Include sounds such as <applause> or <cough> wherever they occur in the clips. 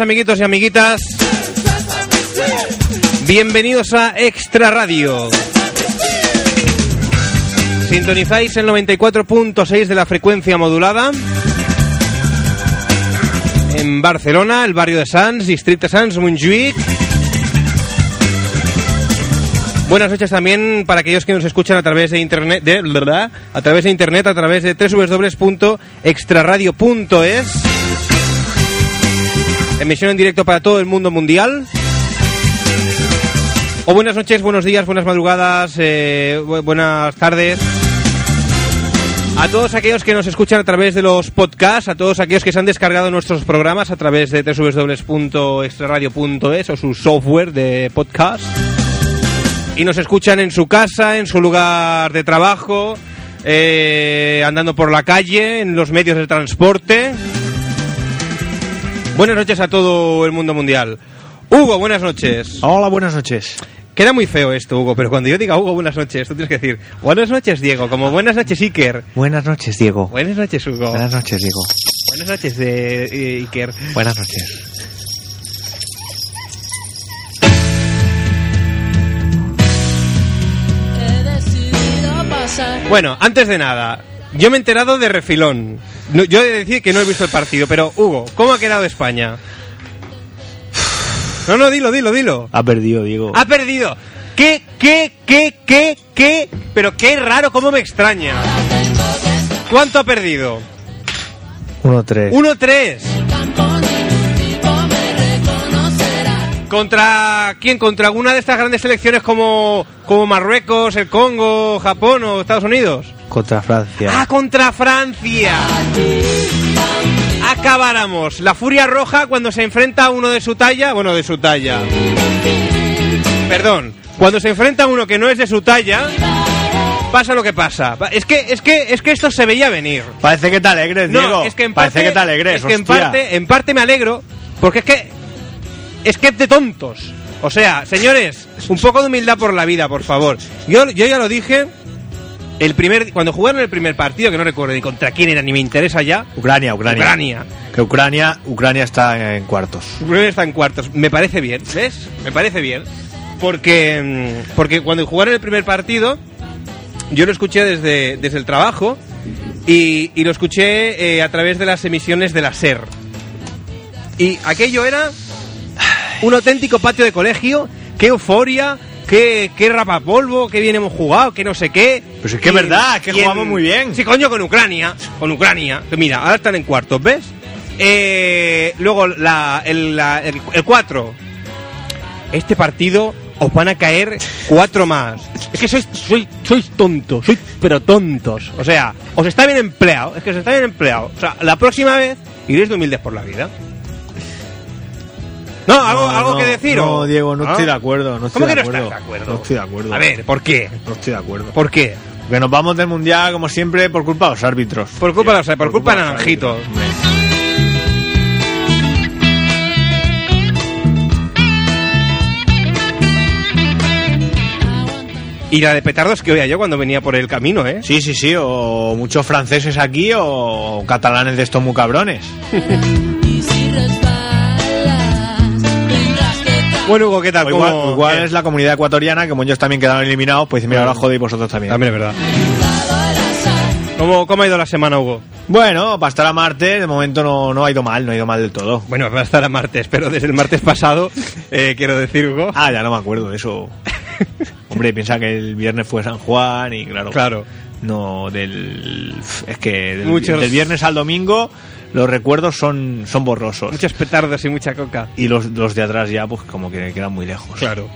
Amiguitos y amiguitas. Bienvenidos a Extra Radio. Sintonizáis el 94.6 de la frecuencia modulada. En Barcelona, el barrio de Sants, distrito Sants, Montjuic. Buenas noches también para aquellos que nos escuchan a través de internet, ¿verdad? a través de internet, a través de www.extraradio.es. Emisión en directo para todo el mundo mundial. O buenas noches, buenos días, buenas madrugadas, eh, bu- buenas tardes. A todos aquellos que nos escuchan a través de los podcasts, a todos aquellos que se han descargado nuestros programas a través de www.extraradio.es o su software de podcast. Y nos escuchan en su casa, en su lugar de trabajo, eh, andando por la calle, en los medios de transporte. Buenas noches a todo el mundo mundial. Hugo, buenas noches. Hola, buenas noches. Queda muy feo esto, Hugo, pero cuando yo diga Hugo, buenas noches, tú tienes que decir buenas noches, Diego, como buenas noches, Iker. Buenas noches, Diego. Buenas noches, Hugo. Buenas noches, Diego. Buenas noches, de eh, Iker. Buenas noches. Bueno, antes de nada, yo me he enterado de refilón. No, yo he de decir que no he visto el partido, pero Hugo, ¿cómo ha quedado España? No, no, dilo, dilo, dilo. Ha perdido, Diego. Ha perdido. ¿Qué, qué, qué, qué, qué? Pero qué raro, cómo me extraña. ¿Cuánto ha perdido? 1-3. 1-3. ¿Contra quién? ¿Contra alguna de estas grandes selecciones como, como Marruecos, el Congo, Japón o Estados Unidos? Contra Francia. ¡Ah, contra Francia! Acabáramos. La furia roja cuando se enfrenta a uno de su talla. Bueno, de su talla. Perdón. Cuando se enfrenta a uno que no es de su talla, pasa lo que pasa. Pa- Es que, es que, es que esto se veía venir. Parece que te alegres, No, Diego. es que en Parece parte, que te alegres, es que en parte, en parte me alegro, porque es que es que es de tontos. O sea, señores, un poco de humildad por la vida, por favor. Yo, yo ya lo dije el primer cuando jugaron el primer partido, que no recuerdo ni contra quién era ni me interesa ya. Ucrania, Ucrania. Ucrania. Que Ucrania, Ucrania está en cuartos. Ucrania está en cuartos. Me parece bien, ¿ves? Me parece bien. Porque, mm, porque cuando jugaron el primer partido, yo lo escuché desde, desde el trabajo y, y lo escuché eh, a través de las emisiones de la SER. Y aquello era un auténtico patio de colegio. ¡Qué euforia! ¡Qué, qué rapapolvo! ¡Qué bien hemos jugado! ¡Qué no sé qué! Pues es que es verdad, es que en- jugamos muy bien. Sí, coño, con Ucrania. Con Ucrania. Mira, ahora están en cuartos, ¿ves? Eh, luego la, el, la- el, el 4. Este partido os van a caer cuatro más. Es que sois, sois, sois tontos, sois pero tontos. O sea, os está bien empleado, es que os está bien empleado. O sea, la próxima vez iréis de humildes por la vida. No, algo, No, algo no, que decir. No, Diego, no ¿Ah? estoy de acuerdo. No estoy ¿Cómo de que no acuerdo. estás de acuerdo? No estoy de acuerdo. A ver, ¿por qué? No estoy de acuerdo. ¿Por qué? Porque nos vamos del mundial, como siempre, por culpa de los árbitros. Por culpa de los- por culpa de Naranjito. árbitros. Y la de petardos que oía yo cuando venía por el camino, ¿eh? Sí, sí, sí. O muchos franceses aquí o catalanes de estos muy cabrones. <laughs> Bueno, Hugo, ¿qué tal? O igual, es la comunidad ecuatoriana, que como ellos también quedaron eliminados, pues mira, ahora jodéis vosotros también. También es verdad. ¿Cómo, ¿Cómo ha ido la semana, Hugo? Bueno, para estar a martes, de momento no, no ha ido mal, no ha ido mal del todo. Bueno, va a estar a martes, pero desde el martes pasado, eh, quiero decir, Hugo. Ah, ya no me acuerdo de eso. <laughs> Hombre, piensa que el viernes fue San Juan y claro. Claro. No, del. Es que del, Muchos- del viernes al domingo los recuerdos son, son borrosos. Muchos petardos y mucha coca. Y los, los de atrás ya, pues como que quedan muy lejos. Claro.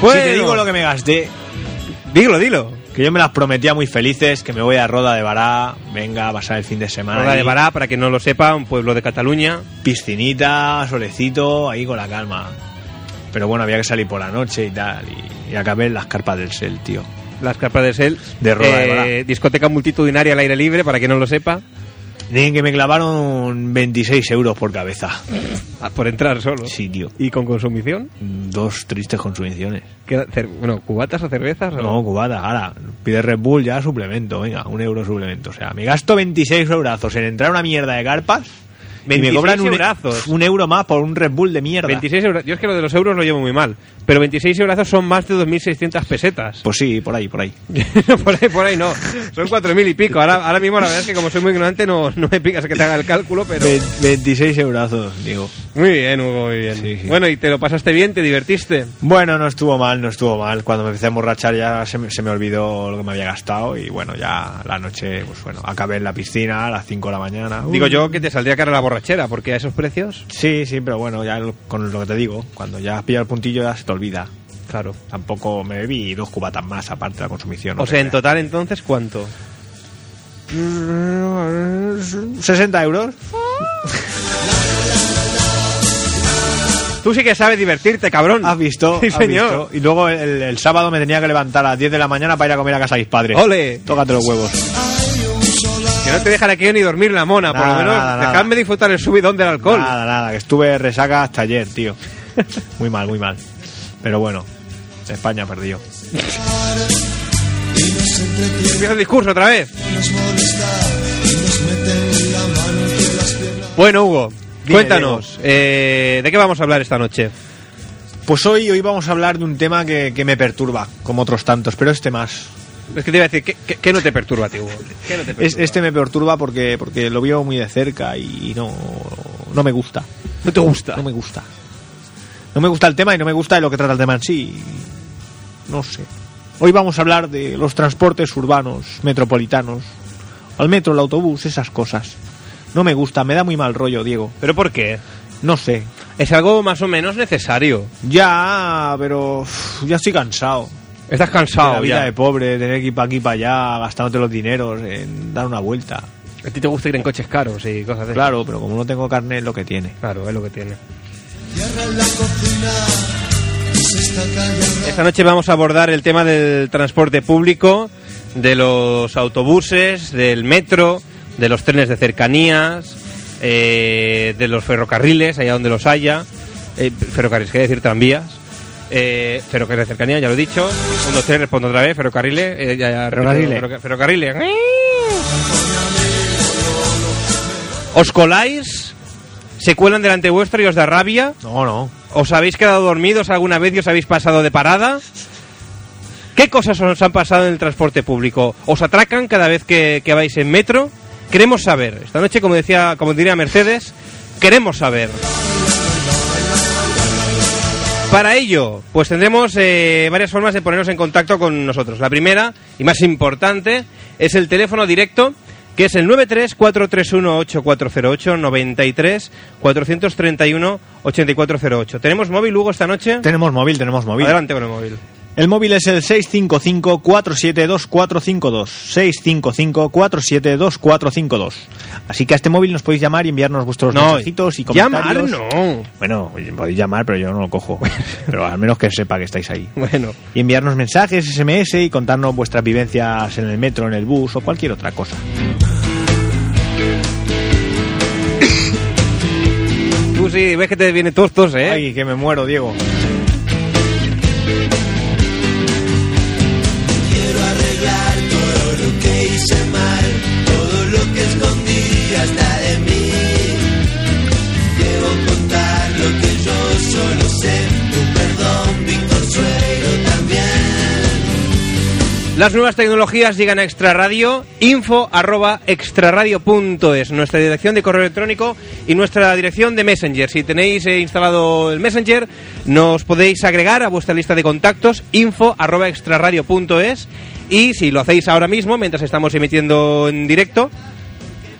Si te digo lo que me gasté, Dilo, dilo. que yo me las prometía muy felices, que me voy a Roda de Bará, venga a pasar el fin de semana. Roda de. Bará, para quien no lo sepa, un pueblo de Cataluña. piscinita, solecito, ahí con la calma. Pero bueno, había que salir por la noche y tal. Y, y acabé en las carpas del Sel, tío. Las carpas de Sel. De Roda de Bará. Discoteca multitudinaria al aire libre, para quien no lo sepa. Dicen que me clavaron 26 euros por cabeza. Ah, por entrar solo. Sí, tío. ¿Y con consumición? Dos tristes consumiciones. ¿Qué- cer- bueno, ¿cubatas o cervezas? o- No, cubata, ahora. Pide Red Bull ya suplemento, venga, un euro suplemento. O sea, me gasto 26 eurazos en entrar a una mierda de carpas y me 26 cobran un, e- eurazos. un euro más por un Red Bull de mierda. 26 euros. Yo es que lo de los euros lo llevo muy mal. Pero 26 euros son más de 2.600 pesetas. Pues sí, por ahí, por ahí. <laughs> por ahí, por ahí no. Son 4.000 y pico. Ahora, ahora mismo la verdad es que como soy muy ignorante no, no me pigas que te haga el cálculo, pero... Ve- 26 eurazos, digo. Muy bien, Hugo, muy bien. Sí, sí. Bueno, ¿y te lo pasaste bien? ¿Te divertiste? Bueno, no estuvo mal, no estuvo mal. Cuando me empecé a emborrachar ya se me, se me olvidó lo que me había gastado y bueno, ya la noche, pues bueno, acabé en la piscina a las 5 de la mañana. Digo yo que te saldría cara la borrachera, porque a esos precios... Sí, sí, pero bueno, ya con lo que te digo, cuando ya has pillado el puntillo ya se te olvida. Claro. Tampoco me bebí dos cubatas más aparte de la consumición. no O sea, en total entonces, ¿cuánto? 60 euros. <laughs> Tú sí que sabes divertirte, cabrón. ¿Has visto? Sí, ¿Has señor. visto? Y luego el, el sábado me tenía que levantar a las 10 de la mañana para ir a comer a casa de mis padres. ¡Ole! Tócate los huevos. Que no te dejan aquí ni dormir la mona, por lo menos nada, nada. dejadme disfrutar el subidón del alcohol. Nada, nada, que estuve resaca hasta ayer, tío. <laughs> Muy mal, muy mal. Pero bueno, España perdió. Empieza el discurso otra vez. Bueno, Hugo, Dime, cuéntanos, eh, ¿de qué vamos a hablar esta noche? Pues hoy, hoy vamos a hablar de un tema que, que me perturba, como otros tantos, pero este más. Es que te iba a decir, ¿qué, qué- qué no te perturba a ti, Hugo? ¿Qué no te perturba? Es- este me perturba porque, porque lo veo muy de cerca y no, no me gusta. ¿No te gusta? No me gusta. No me gusta el tema y no me gusta de lo que trata el tema en sí. No sé. Hoy vamos a hablar de los transportes urbanos, metropolitanos, al metro, el autobús, esas cosas. No me gusta, me da muy mal rollo, Diego. ¿Pero por qué? No sé. Es algo más o menos necesario. Ya, pero ya estoy cansado. Estás de cansado la vida ya. de pobre, tener que ir para aquí para allá, gastándote los dineros en dar una vuelta. A ti te gusta ir en coches caros y cosas de Claro, pero como no tengo carne es lo que tiene. Claro, es lo que tiene. Esta noche vamos a abordar el tema del transporte público, de los autobuses, del metro, de los trenes de cercanías, eh, de los ferrocarriles, allá donde los haya. Eh, ferrocarriles, quiere decir tranvías. Eh, ferrocarriles de cercanía, ya lo he dicho. Un, dos, tres, respondo otra vez. Ferrocarriles. ya, ya, repito, Ferrocarriles. ferroca- ferrocarriles. ¿Os coláis? ¿Se cuelan delante vuestro y os da rabia? No, no. ¿Os habéis quedado dormidos alguna vez y os habéis pasado de parada? ¿Qué cosas os han pasado en el transporte público? ¿Os atracan cada vez que, que vais en metro? Queremos saber. Esta noche, como decía, como diría Mercedes, queremos saber. Para ello, pues tendremos eh, varias formas de ponernos en contacto con nosotros. La primera y más importante es el teléfono directo, que es el 93-431-8408, 93-431-8408. ¿Tenemos móvil, Hugo, esta noche? Tenemos móvil, tenemos móvil. Adelante con el móvil. El móvil es el 655-472452. 655-472452. Así que a este móvil nos podéis llamar y enviarnos vuestros No, mensajitos y llamar comentarios. no. Bueno, podéis llamar, pero yo no lo cojo. <laughs> pero al menos que sepa que estáis ahí. Bueno, Y enviarnos mensajes, SMS y contarnos vuestras vivencias en el metro, en el bus o cualquier otra cosa. tú sí, ves que te viene tos, tos, ¿eh? Ay, que me muero, Diego. Las nuevas tecnologías llegan a Extra Radio, info arroba extraradio.es, nuestra dirección de correo electrónico y nuestra dirección de Messenger. Si tenéis eh, instalado el Messenger, nos podéis agregar a vuestra lista de contactos, info arroba extraradio.es y si lo hacéis ahora mismo, mientras estamos emitiendo en directo,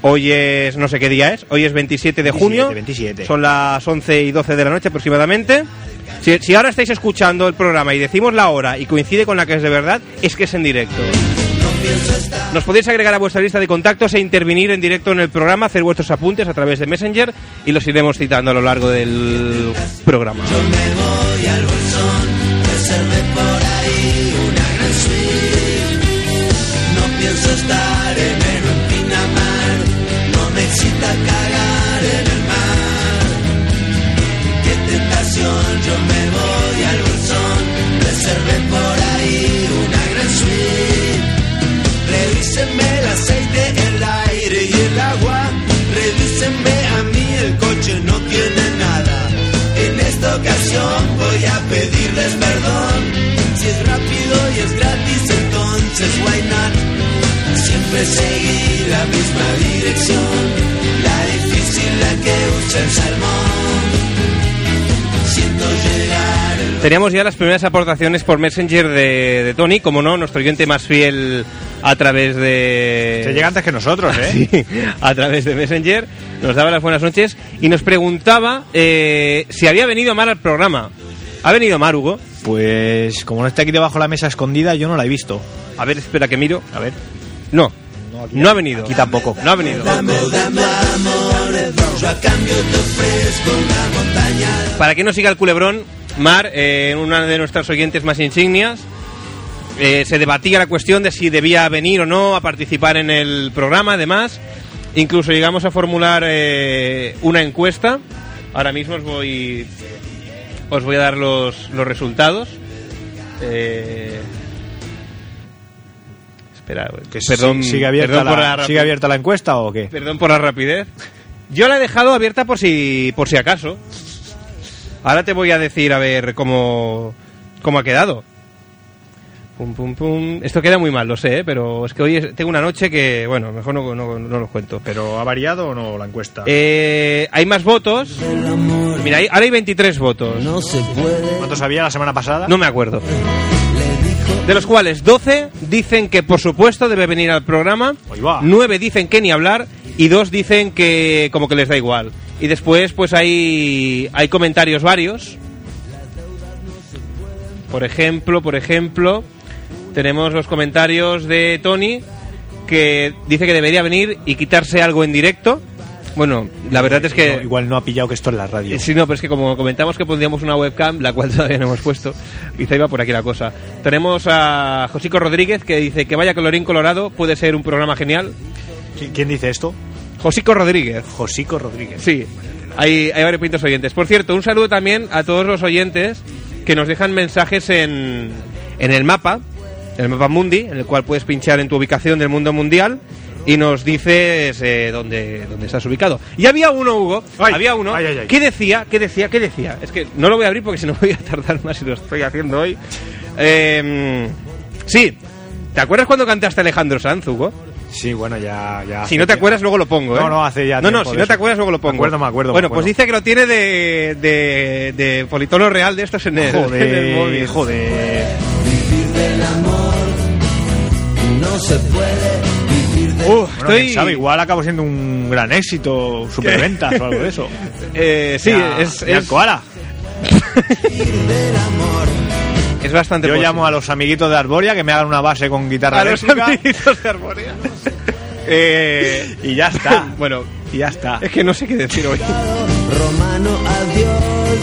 hoy es, no sé qué día es, hoy es 27 de 27, junio, 27. son las 11 y 12 de la noche aproximadamente. Si, si ahora estáis escuchando el programa y decimos la hora y coincide con la que es de verdad, es que es en directo. Nos podéis agregar a vuestra lista de contactos e intervenir en directo en el programa, hacer vuestros apuntes a través de Messenger y los iremos citando a lo largo del programa. Me voy al bolsón, reservé por ahí suite. No Siempre seguí la misma dirección. La difícil, la que usa el salmón. Siento llegar el Teníamos ya las primeras aportaciones por Messenger de, de Tony, como no, nuestro oyente más fiel a través de... Se llega antes que nosotros, ¿eh? <laughs> Sí, a través de Messenger, nos daba las buenas noches y nos preguntaba eh, si había venido Mar al programa. ¿Ha venido Mar, Hugo? Pues como no está aquí debajo de la mesa escondida, yo no la he visto. A ver, espera que miro. A ver. No, no ha venido. aquí tampoco. No ha venido. Para que no siga el culebrón, Mar, eh, una de nuestras oyentes más insignias, eh, se debatía la cuestión de si debía venir o no a participar en el programa, además. Incluso llegamos a formular eh, una encuesta. Ahora mismo os voy, os voy a dar los, los resultados. Eh, espera, Que perdón, si- sigue, abierta perdón la, la ¿Sigue abierta la encuesta o qué? Perdón por la rapidez. Yo la he dejado abierta por si, por si acaso. Ahora te voy a decir a ver cómo, cómo ha quedado. Pum, pum, pum. Esto queda muy mal, lo sé, ¿eh? pero es que hoy es- tengo una noche que, bueno, mejor no, no, no lo cuento. ¿Pero ha variado o no la encuesta? Eh, hay más votos. Mira, hay- ahora hay 23 votos. No se puede, ¿Cuántos había la semana pasada? No me acuerdo. De los cuales 12 dicen que por supuesto debe venir al programa, Ahí va. 9 dicen que ni hablar y 2 dicen que como que les da igual. Y después pues hay hay comentarios varios. Por ejemplo, por ejemplo, tenemos los comentarios de Tony que dice que debería venir y quitarse algo en directo. Bueno, la verdad es que No, igual no ha pillado que esto es la radio. eh, Sí, no, pero es que como comentamos que pondríamos una webcam, la cual <laughs> todavía no hemos puesto, quizá iba por aquí la cosa. Tenemos a Josico Rodríguez que dice que vaya colorín colorado, puede ser un programa genial. ¿Qui- ¿Quién dice esto? Josico Rodríguez. Josico Rodríguez. Sí, hay, hay varios pintos oyentes. Por cierto, un saludo también a todos los oyentes que nos dejan mensajes en, en el mapa, en el mapa mundi, en el cual puedes pinchar en tu ubicación del mundo mundial y nos dices eh, dónde, dónde estás ubicado. Y había uno, Hugo, Ay, había uno, ay, ay, ay. ¿qué decía? ¿Qué decía? ¿Qué decía? Es que no lo voy a abrir porque si no voy a tardar más y lo estoy haciendo hoy. Eh, sí, ¿te acuerdas cuando cantaste Alejandro Sanz, Hugo? Sí, bueno, ya... ya Si no te acuerdas, luego lo pongo, ¿eh? No, no, hace ya No, no, si no te acuerdas, luego lo pongo. Me acuerdo, me acuerdo, Bueno, me pues dice que lo tiene de, de, de politono real de estos en el, <laughs> en el Joder, móvil. joder. vivir del amor. No se puede Uf, Bueno, estoy... sabe, igual acabó siendo un gran éxito, superventas o algo de eso. <laughs> Eh, sí, Ya- es, ya es, koala. <laughs> es bastante Yo posible. llamo a los amiguitos de Arboria que me hagan una base con guitarra a los amiguitos de Arborea. <laughs> eh, y ya está. bueno, y ya está. es que no sé qué decir hoy. Romano, adiós.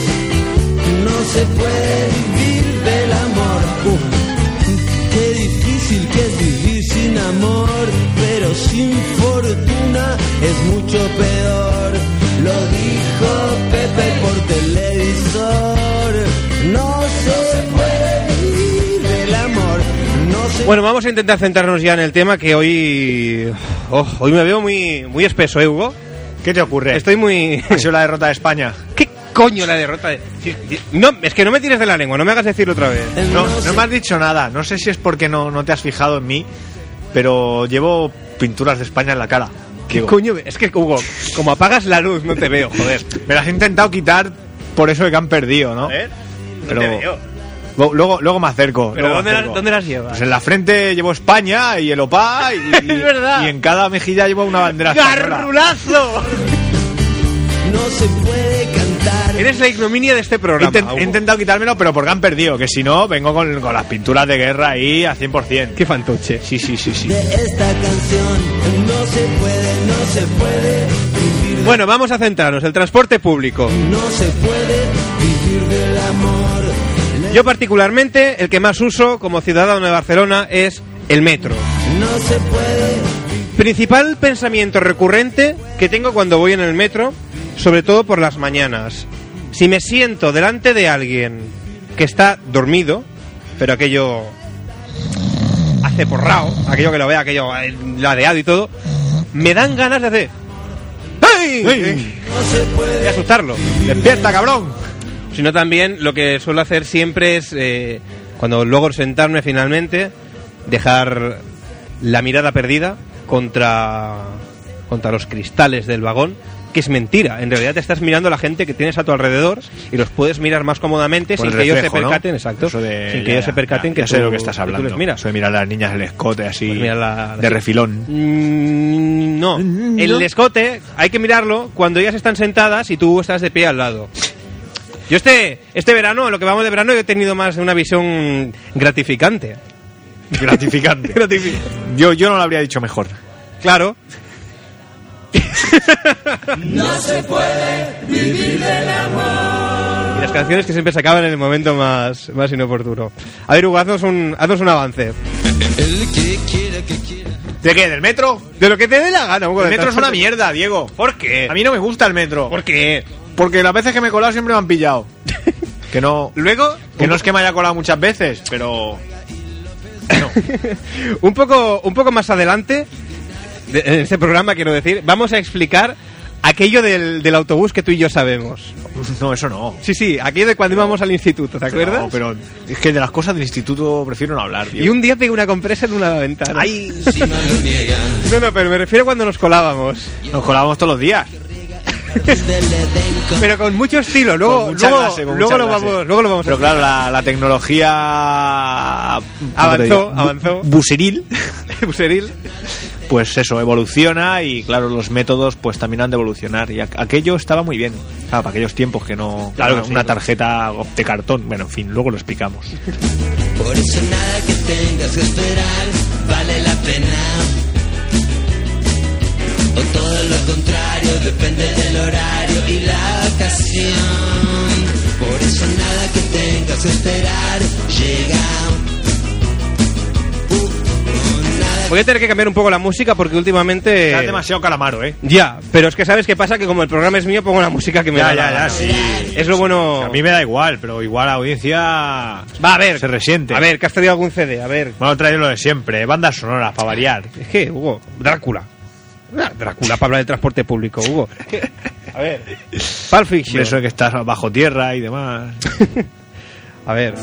No se puede vivir del amor. Qué difícil que es vivir sin amor, pero sin fortuna es mucho peor. Lo dijo Pepe por televisor. No se puede vivir del amor. No se Bueno, vamos a intentar centrarnos ya en el tema que hoy... oh, hoy me veo muy, muy espeso, ¿eh, Hugo? ¿Qué te ocurre? Estoy muy... Ha sido la derrota de España. <laughs> ¿Qué coño la derrota? de- No, es que no me tires de la lengua, no me hagas decirlo otra vez. No, no me has dicho nada. No sé si es porque no, no te has fijado en mí, pero llevo pinturas de España en la cara. ¿Qué Digo, coño? Es que, Hugo, como apagas la luz, no te veo, joder. Me las he intentado quitar por eso de que han perdido, ¿no? A ver, no Pero- te veo. Lu- Luego, luego me acerco. ¿Pero luego me dónde, las, acerco. dónde las llevas? Pues en la frente llevo España y el OPA y, <laughs> Es verdad. y en cada mejilla llevo una bandera. ¡Garrulazo! no se puede cantar. Eres la ignominia de este programa. inten- Hugo. he intentado quitármelo, pero porque han perdido. Que si no, vengo con, con las pinturas de guerra ahí a 100%. Qué fantoche. Sí, sí, sí, sí. de esta canción. No se puede, no se puede vivir, Bueno, vamos a centrarnos. El transporte público. no se puede vivir del amor. Yo particularmente, el que más uso como ciudadano de Barcelona es el metro. No se puede Principal pensamiento recurrente que tengo cuando voy en el metro, sobre todo por las mañanas. Si me siento delante de alguien que está dormido, pero aquello hace porrao, aquello que lo vea, aquello eh, ladeado y todo, me dan ganas de hacer... ¡Ay! ¡Ey! Y asustarlo. ¡Despierta, cabrón! Sino también lo que suelo hacer siempre es, eh, cuando logro sentarme finalmente, dejar la mirada perdida contra, contra los cristales del vagón, que es mentira. En realidad te estás mirando a la gente que tienes a tu alrededor y los puedes mirar más cómodamente Por sin el que ellos se percaten, exacto, de- sin que ya, ellos se percaten ya, que sé tú- de lo que estás tú hablando. les miras. Eso de mirar a las niñas el escote así Pues mira la- de refilón. Mm, no, Mm, el escote hay que mirarlo cuando ellas están sentadas y tú estás de pie al lado. Yo este, este verano, lo que vamos de verano, he tenido más de una visión gratificante. Gratificante. <laughs> Gratifi- yo, yo no lo habría dicho mejor. claro. <laughs> Y las canciones que siempre se acaban en el momento más, más inoportuno. A ver, Hugo, haznos un, haznos un avance. ¿De qué? ¿Del metro? De lo que te dé la gana, Hugo. El metro es una mierda, Diego. ¿Por qué? A mí no me gusta el metro. ¿Por qué? Porque las veces que me he colado siempre me han pillado. <laughs> Que no, Luego, que no es que me haya colado muchas veces, pero... <laughs> un poco, un poco más adelante, de- en este programa quiero decir, vamos a explicar aquello del, del autobús que tú y yo sabemos. <laughs> No, eso no. Sí, sí, aquello de cuando íbamos al instituto, ¿te acuerdas? No, pero es que de las cosas del instituto prefiero no hablar, Y Diego. un día pegué una compresa en una ventana. Ay, <laughs> No, no, pero me refiero a cuando nos colábamos. nos colábamos todos los días. <laughs> Pero con mucho estilo. Luego, luego, clase, luego lo vamos, luego lo vamos Pero a claro, la, la tecnología... ¿cómo te Avanzó, avanzó. Buseril, Buseril. Pues eso, evoluciona y claro, los métodos pues también han de evolucionar. Y aqu- aquello estaba muy bien. Claro, para aquellos tiempos que no... Claro una, que sí. una tarjeta de cartón. Bueno, en fin, luego lo explicamos. Por eso nada que tengas que esperar vale la pena. O todo lo contrario, depende del horario y la ocasión. Por eso nada que tengas que esperar llega. Voy a tener que cambiar un poco la música porque últimamente... Está demasiado calamaro, ¿eh? Ya, pero es que sabes qué pasa que como el programa es mío pongo la música que me da la gana. sí. Es lo bueno. A mí me da igual, pero igual la audiencia Va a ver. se resiente. A ver, que has traído algún CD, a ver. Vamos a traer lo de siempre, bandas sonoras para variar. Es que, Hugo, Drácula. Ah, Drácula para hablar del transporte público, Hugo. <laughs> A ver. Pulp Fiction. Eso de que estás bajo tierra y demás. <laughs> A ver.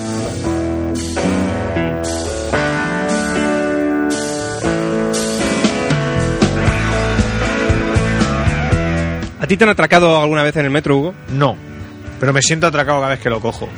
Ti te han atracado alguna vez en el metro, Hugo? No, pero me siento atracado cada vez que lo cojo.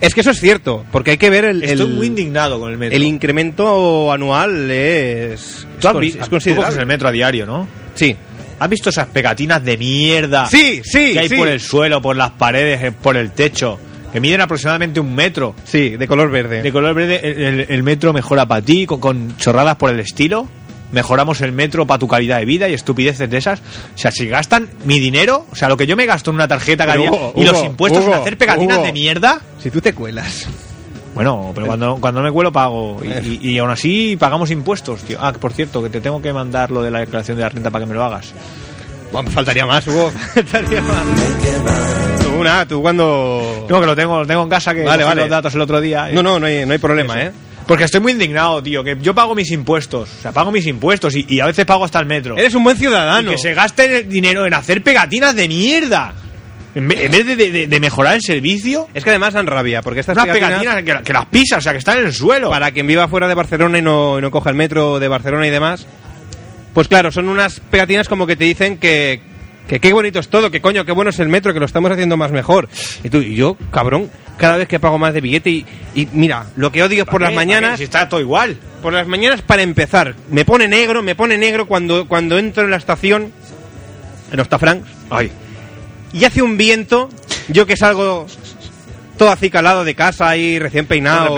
Es que eso es cierto, porque hay que ver el, Estoy el- muy indignado con el metro. el incremento anual es, Tú has es es considerable. el metro a diario, ¿no? Sí. ¿Has visto esas pegatinas de mierda Sí, sí, que hay sí. por el suelo, por las paredes, eh, por el techo? Que miden aproximadamente un metro. Sí, de color verde. De color verde, el metro mejora para ti, con, con chorradas por el estilo. Mejoramos el metro para tu calidad de vida y estupideces de esas. O sea, si gastan mi dinero, o sea, lo que yo me gasto en una tarjeta cada día Hugo, y los Hugo, impuestos Hugo, en hacer pegatinas de mierda. Si tú te cuelas. Bueno, pero cuando, cuando me cuelo pago. Y, y- y aún así pagamos impuestos, tío. Ah, por cierto, que te tengo que mandar lo de la declaración de la renta para que me lo hagas. Bueno, faltaría más, Hugo. <laughs> Faltaría más. Tú, nada, tú cuando... No, que lo tengo, lo tengo en casa, que Vale, vale. los datos el otro día. No, no, no hay, no hay problema, ¿eh? Porque estoy muy indignado, tío, que yo pago mis impuestos. O sea, pago mis impuestos y, y a veces pago hasta el metro. Eres un buen Y ciudadano. que se gaste el dinero en hacer pegatinas de mierda. En ve- en vez de, de- de mejorar el servicio, Es que además dan rabia, porque estas unas pegatinas, pegatinas que, que las pisas, o sea, que están en el suelo. para quien viva fuera de Barcelona y no, y no coja el metro de Barcelona y demás, pues claro, son unas pegatinas como que te dicen que, que qué bonito es todo, que coño, qué bueno es el metro, que lo estamos haciendo más mejor. Y tú, y yo, cabrón, cada vez que pago más de billete y, y mira, lo que odio es por ¿Para las mañanas, Si está todo igual. por las mañanas para empezar, me pone negro, me pone negro cuando, cuando entro en la estación, en Ostafrancs, Ay. y hace un viento, yo que salgo todo acicalado de casa ahí, recién peinado,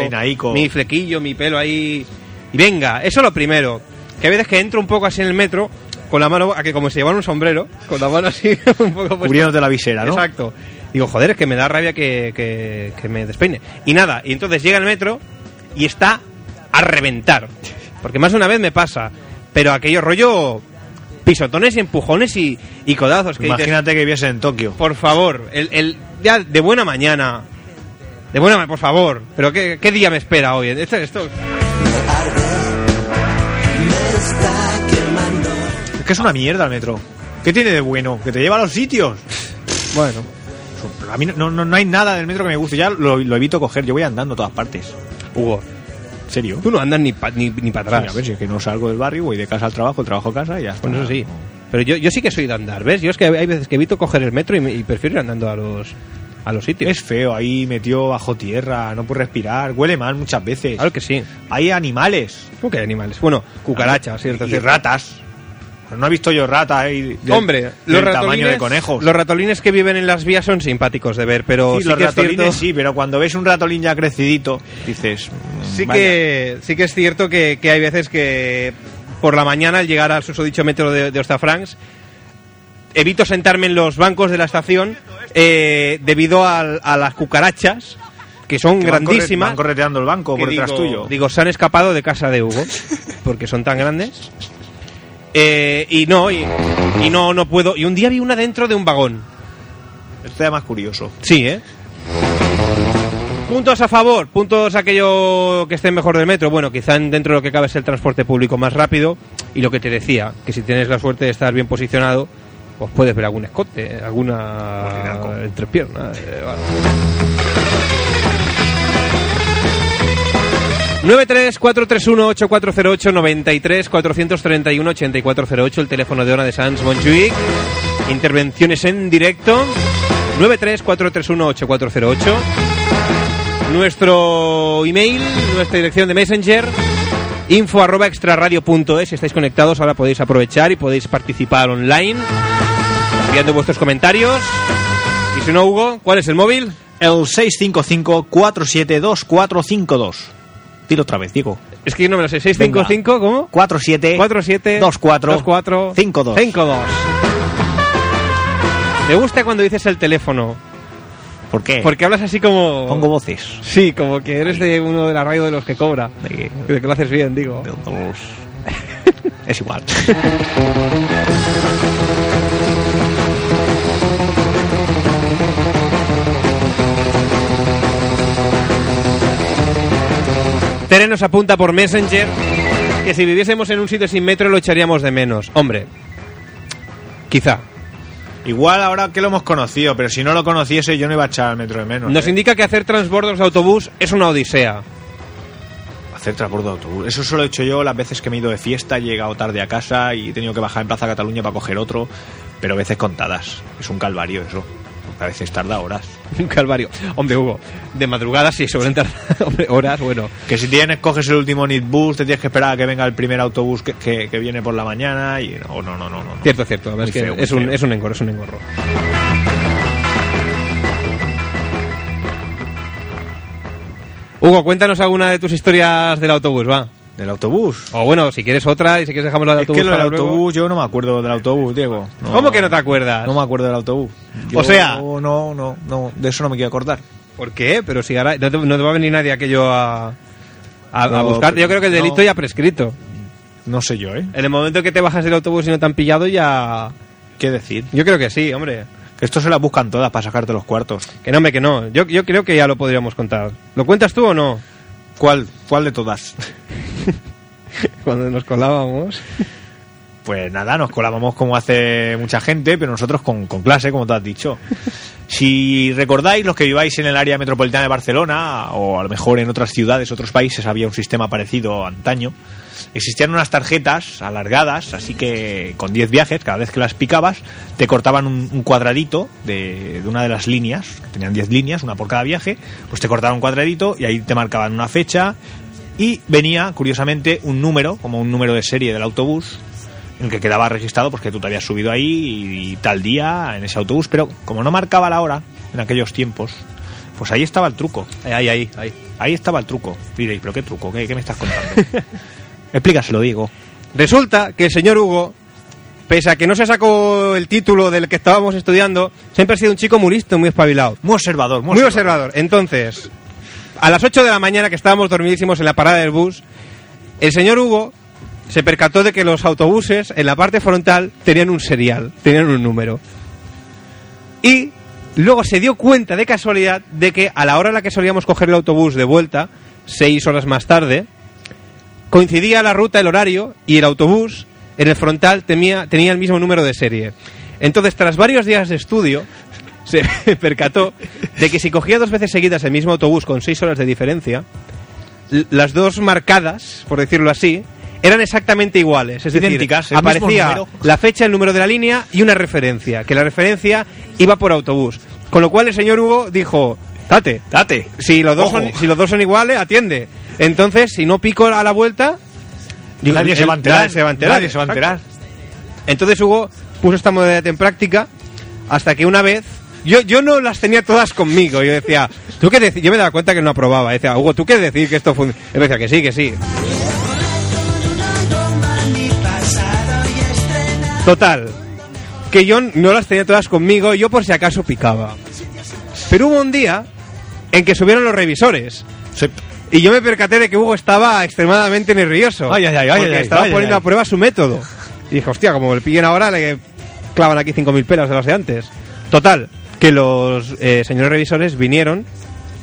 mi flequillo, mi pelo ahí, y venga, eso es lo primero, que a veces que entro un poco así en el metro, con la mano, a que como si llevara un sombrero, con la mano así <laughs> un poco puesta. Cubriéndote la visera, ¿no? Exacto. Digo, joder, es que me da rabia que, que- que me despeine. Y nada, y entonces llega el metro y está a reventar. Porque más de una vez me pasa. Pero aquello rollo pisotones y empujones y, y codazos. Que dices, Imagínate que viviese en Tokio. por favor, el, el- ya de buena mañana. De buena mañana, por favor. Pero ¿qué, qué día me espera hoy? Esto, esto, Es que es una mierda el metro. ¿Qué tiene de bueno? Que te lleva a los sitios. bueno. A mí no, no, no hay nada del metro que me guste. Ya lo, lo evito coger. Yo voy andando a todas partes. Hugo, ¿En serio? tú no andas ni para ni, ni pa Sí, atrás. a ver, si es que no salgo del barrio, voy de casa al trabajo, trabajo a casa y ya está. Bueno, eso sí. Pero yo, yo sí que soy de andar, ¿ves? Yo es que hay veces que evito coger el metro y, me- y prefiero ir andando a los, a los sitios. Es feo, ahí metido bajo tierra, no puedes respirar, huele mal muchas veces. Claro que sí. Hay animales ¿Cómo que hay animales? Bueno, cucarachas, ¿cierto? y ratas. No he visto yo rata ahí del- Hombre, del los tamaño de conejos. los ratolines que viven en las vías son simpáticos de ver, pero Sí, sí, los que es ratolines cierto, sí, pero cuando ves un ratolín ya crecidito, dices... mm, sí vaya. que sí que es cierto que, que hay veces que por la mañana al llegar al susodicho metro de, de Hostafrancs evito sentarme en los bancos de la estación eh, debido a, las cucarachas que son Que van corre- grandísimas. Van correteando el banco por detrás tuyo. Digo, se han escapado de casa de Hugo, porque son tan grandes. Eh, y no, y, y no, no puedo. Y un día vi una dentro de un vagón. Esto es más curioso. Sí, ¿eh? Puntos a favor, puntos aquello que esté mejor del metro. Bueno, quizá en- dentro de lo que cabe es el transporte público más rápido. Y lo que te decía, que si tienes la suerte de estar bien posicionado, pues puedes ver algún escote, alguna entrepierna. eh, vale. 934318408 93 431 8408 el teléfono de Ona de Sans Montjuic intervenciones en directo. 934318408 nuestro email nuestra dirección de Messenger info arroba extraradio.es si estáis conectados ahora podéis aprovechar y podéis participar online enviando vuestros comentarios. Y si no Hugo ¿cuál es el móvil? El 655-472452. Dilo otra vez, Diego. es que yo no me lo sé 655 ¿cómo? 47 47 24 24 52. 52. Me gusta cuando dices el teléfono, ¿Por qué? porque hablas así como... pongo voces. Sí, como que eres de uno de la radio de los que cobra. De- De que lo haces bien, digo. de los- <laughs> es igual. <laughs> Tere nos apunta por Messenger que si viviésemos en un sitio sin metro lo echaríamos de menos. Hombre, quizá. Igual ahora que lo hemos conocido, pero si no lo conociese yo no iba a echar al metro de menos. Nos ¿eh? indica que hacer transbordos de autobús es una odisea. Hacer transbordo de autobús. Eso solo he hecho yo las veces que me he ido de fiesta, he llegado tarde a casa y he tenido que bajar en Plaza Cataluña para coger otro, pero veces contadas. Es un calvario eso. Porque a veces tarda horas. <laughs> Un calvario. Hombre, Hugo, de madrugada sí, sobre <laughs> Hombre, horas, bueno. Que si tienes, coges el último Nitbus, te tienes que esperar a que venga el primer autobús que, que- que viene por la mañana y no, no, no, no. no. Cierto, cierto. Muy es feo, es, un, es un engorro, es un engorro. Hugo, cuéntanos alguna de tus historias del autobús, va. ¿Del autobús? O bueno, si quieres otra y si quieres dejamos la del Es autobús. que lo del para luego. autobús, yo no me acuerdo del autobús, Diego. ¿Cómo que no te acuerdas? No me acuerdo del autobús. O sea- No, no, no, de eso no me quiero acordar. ¿Por qué? Pero si ahora no te, no te va a venir nadie aquello a, a, a No, buscar. Yo creo que el delito no. ya prescrito. No sé yo, ¿eh? En el momento que te bajas del autobús y no te han pillado ya... ¿Qué decir? Yo creo que sí, hombre. Que esto se las buscan todas para sacarte los cuartos. Que no, hombre, que no. Yo, yo creo que ya lo podríamos contar. ¿Lo cuentas tú o no? ¿Cuál, cuál de todas? <laughs> Cuando nos colábamos. Pues nada, nos colábamos como hace mucha gente, pero nosotros con, con clase, como te has dicho. Si recordáis, los que viváis en el área metropolitana de Barcelona, o a lo mejor en otras ciudades, otros países, había un sistema parecido antaño. Existían unas tarjetas alargadas, así que con 10 viajes, cada vez que las picabas, te cortaban un, un cuadradito de, de una de las líneas, que tenían 10 líneas, una por cada viaje, pues te cortaban un cuadradito y ahí te marcaban una fecha y venía, curiosamente, un número, como un número de serie del autobús, en el que quedaba registrado pues que tú te habías subido ahí y, y tal día en ese autobús, pero como no marcaba la hora en aquellos tiempos, pues ahí estaba el truco. Ahí, ahí, ahí. Ahí estaba el truco. Diréis, ¿pero qué truco? ¿Qué, qué me estás contando? <laughs> Explícaselo, Diego. Resulta que el señor Hugo, pese a que no se sacó el título del que estábamos estudiando, siempre ha sido un chico muy listo, muy espabilado. Muy observador, muy, Muy observador. Entonces, a las 8 de la mañana que estábamos dormidísimos en la parada del bus, el señor Hugo se percató de que los autobuses en la parte frontal tenían un serial, tenían un número. Y luego se dio cuenta de casualidad de que a la hora en la que solíamos coger el autobús de vuelta, seis horas más tarde, coincidía la ruta, el horario y el autobús en el frontal tenía, tenía el mismo número de serie. Entonces, tras varios días de estudio, <laughs> se percató de que si cogía dos veces seguidas el mismo autobús con seis horas de diferencia, las dos marcadas, por decirlo así, eran exactamente iguales. Es decir, Idénticas, aparecía la fecha, el número de la línea y una referencia, que la referencia iba por autobús. Con lo cual el señor Hugo dijo, date, Date. si los dos, Ojo. son, si los dos son iguales, atiende. Entonces, si no pico a la vuelta, digo, Nadie se va a enterar. nadie se va a enterar. Nadie se va a enterar. Entonces Hugo puso esta modalidad en práctica hasta que una vez yo, yo no las tenía todas conmigo. Yo decía, ¿tú qué decir? Yo me daba cuenta que no aprobaba. Decía, Hugo, ¿tú qué decir que esto funciona? Él decía que sí, que sí. Total, que yo no las tenía todas conmigo, yo por si acaso picaba. Pero hubo un día en que subieron los revisores. Sí. Y yo me percaté de que Hugo estaba extremadamente nervioso. Ay, ay, ay, porque ay, estaba ay, poniendo ay. a prueba su método. Y dije, hostia, como le pillen ahora, le clavan aquí 5.000 pelas de las de antes. Total, que los eh, señores revisores vinieron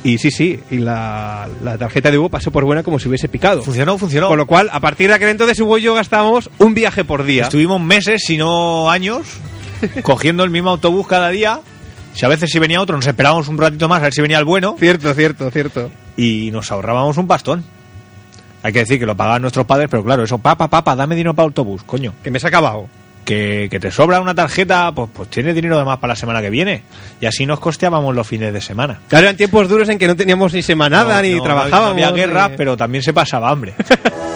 y sí, sí, y la, la tarjeta de Hugo pasó por buena como si hubiese picado. Funcionó, funcionó. Con lo cual, a partir de aquel entonces, Hugo y yo gastábamos un viaje por día. Estuvimos meses, si no años, <laughs> cogiendo el mismo autobús cada día. Si a veces si venía otro, nos esperábamos un ratito más a ver si venía el bueno Cierto, cierto, cierto. Y nos ahorrábamos un pastón. Hay que decir que lo pagaban nuestros padres, pero claro, eso, papá, papá, dame dinero para autobús, coño. Que me se ha acabado. Que, que te sobra una tarjeta, pues, pues tienes dinero de más para la semana que viene. Y así nos costeábamos los fines de semana. Claro, eran tiempos duros en que no teníamos ni semanada No, ni no, trabajábamos. No había guerra, pero también se pasaba hambre. <laughs>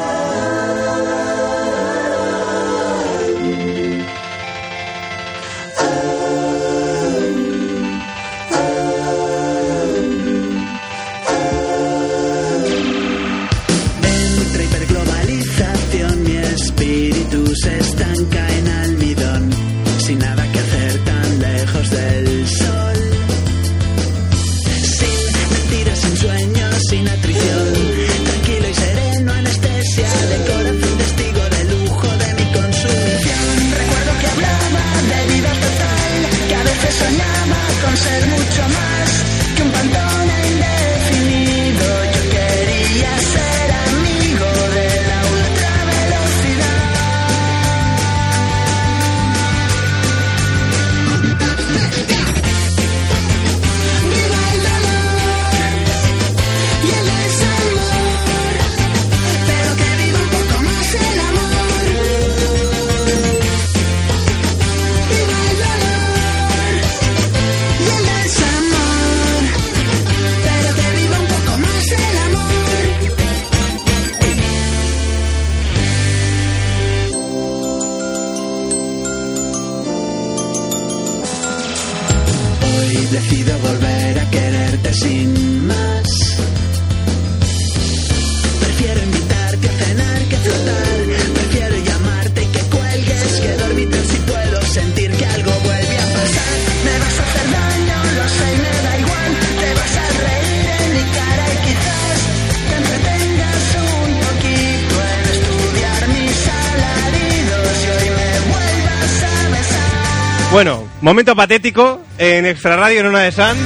momento patético en Extra Radio en una de San.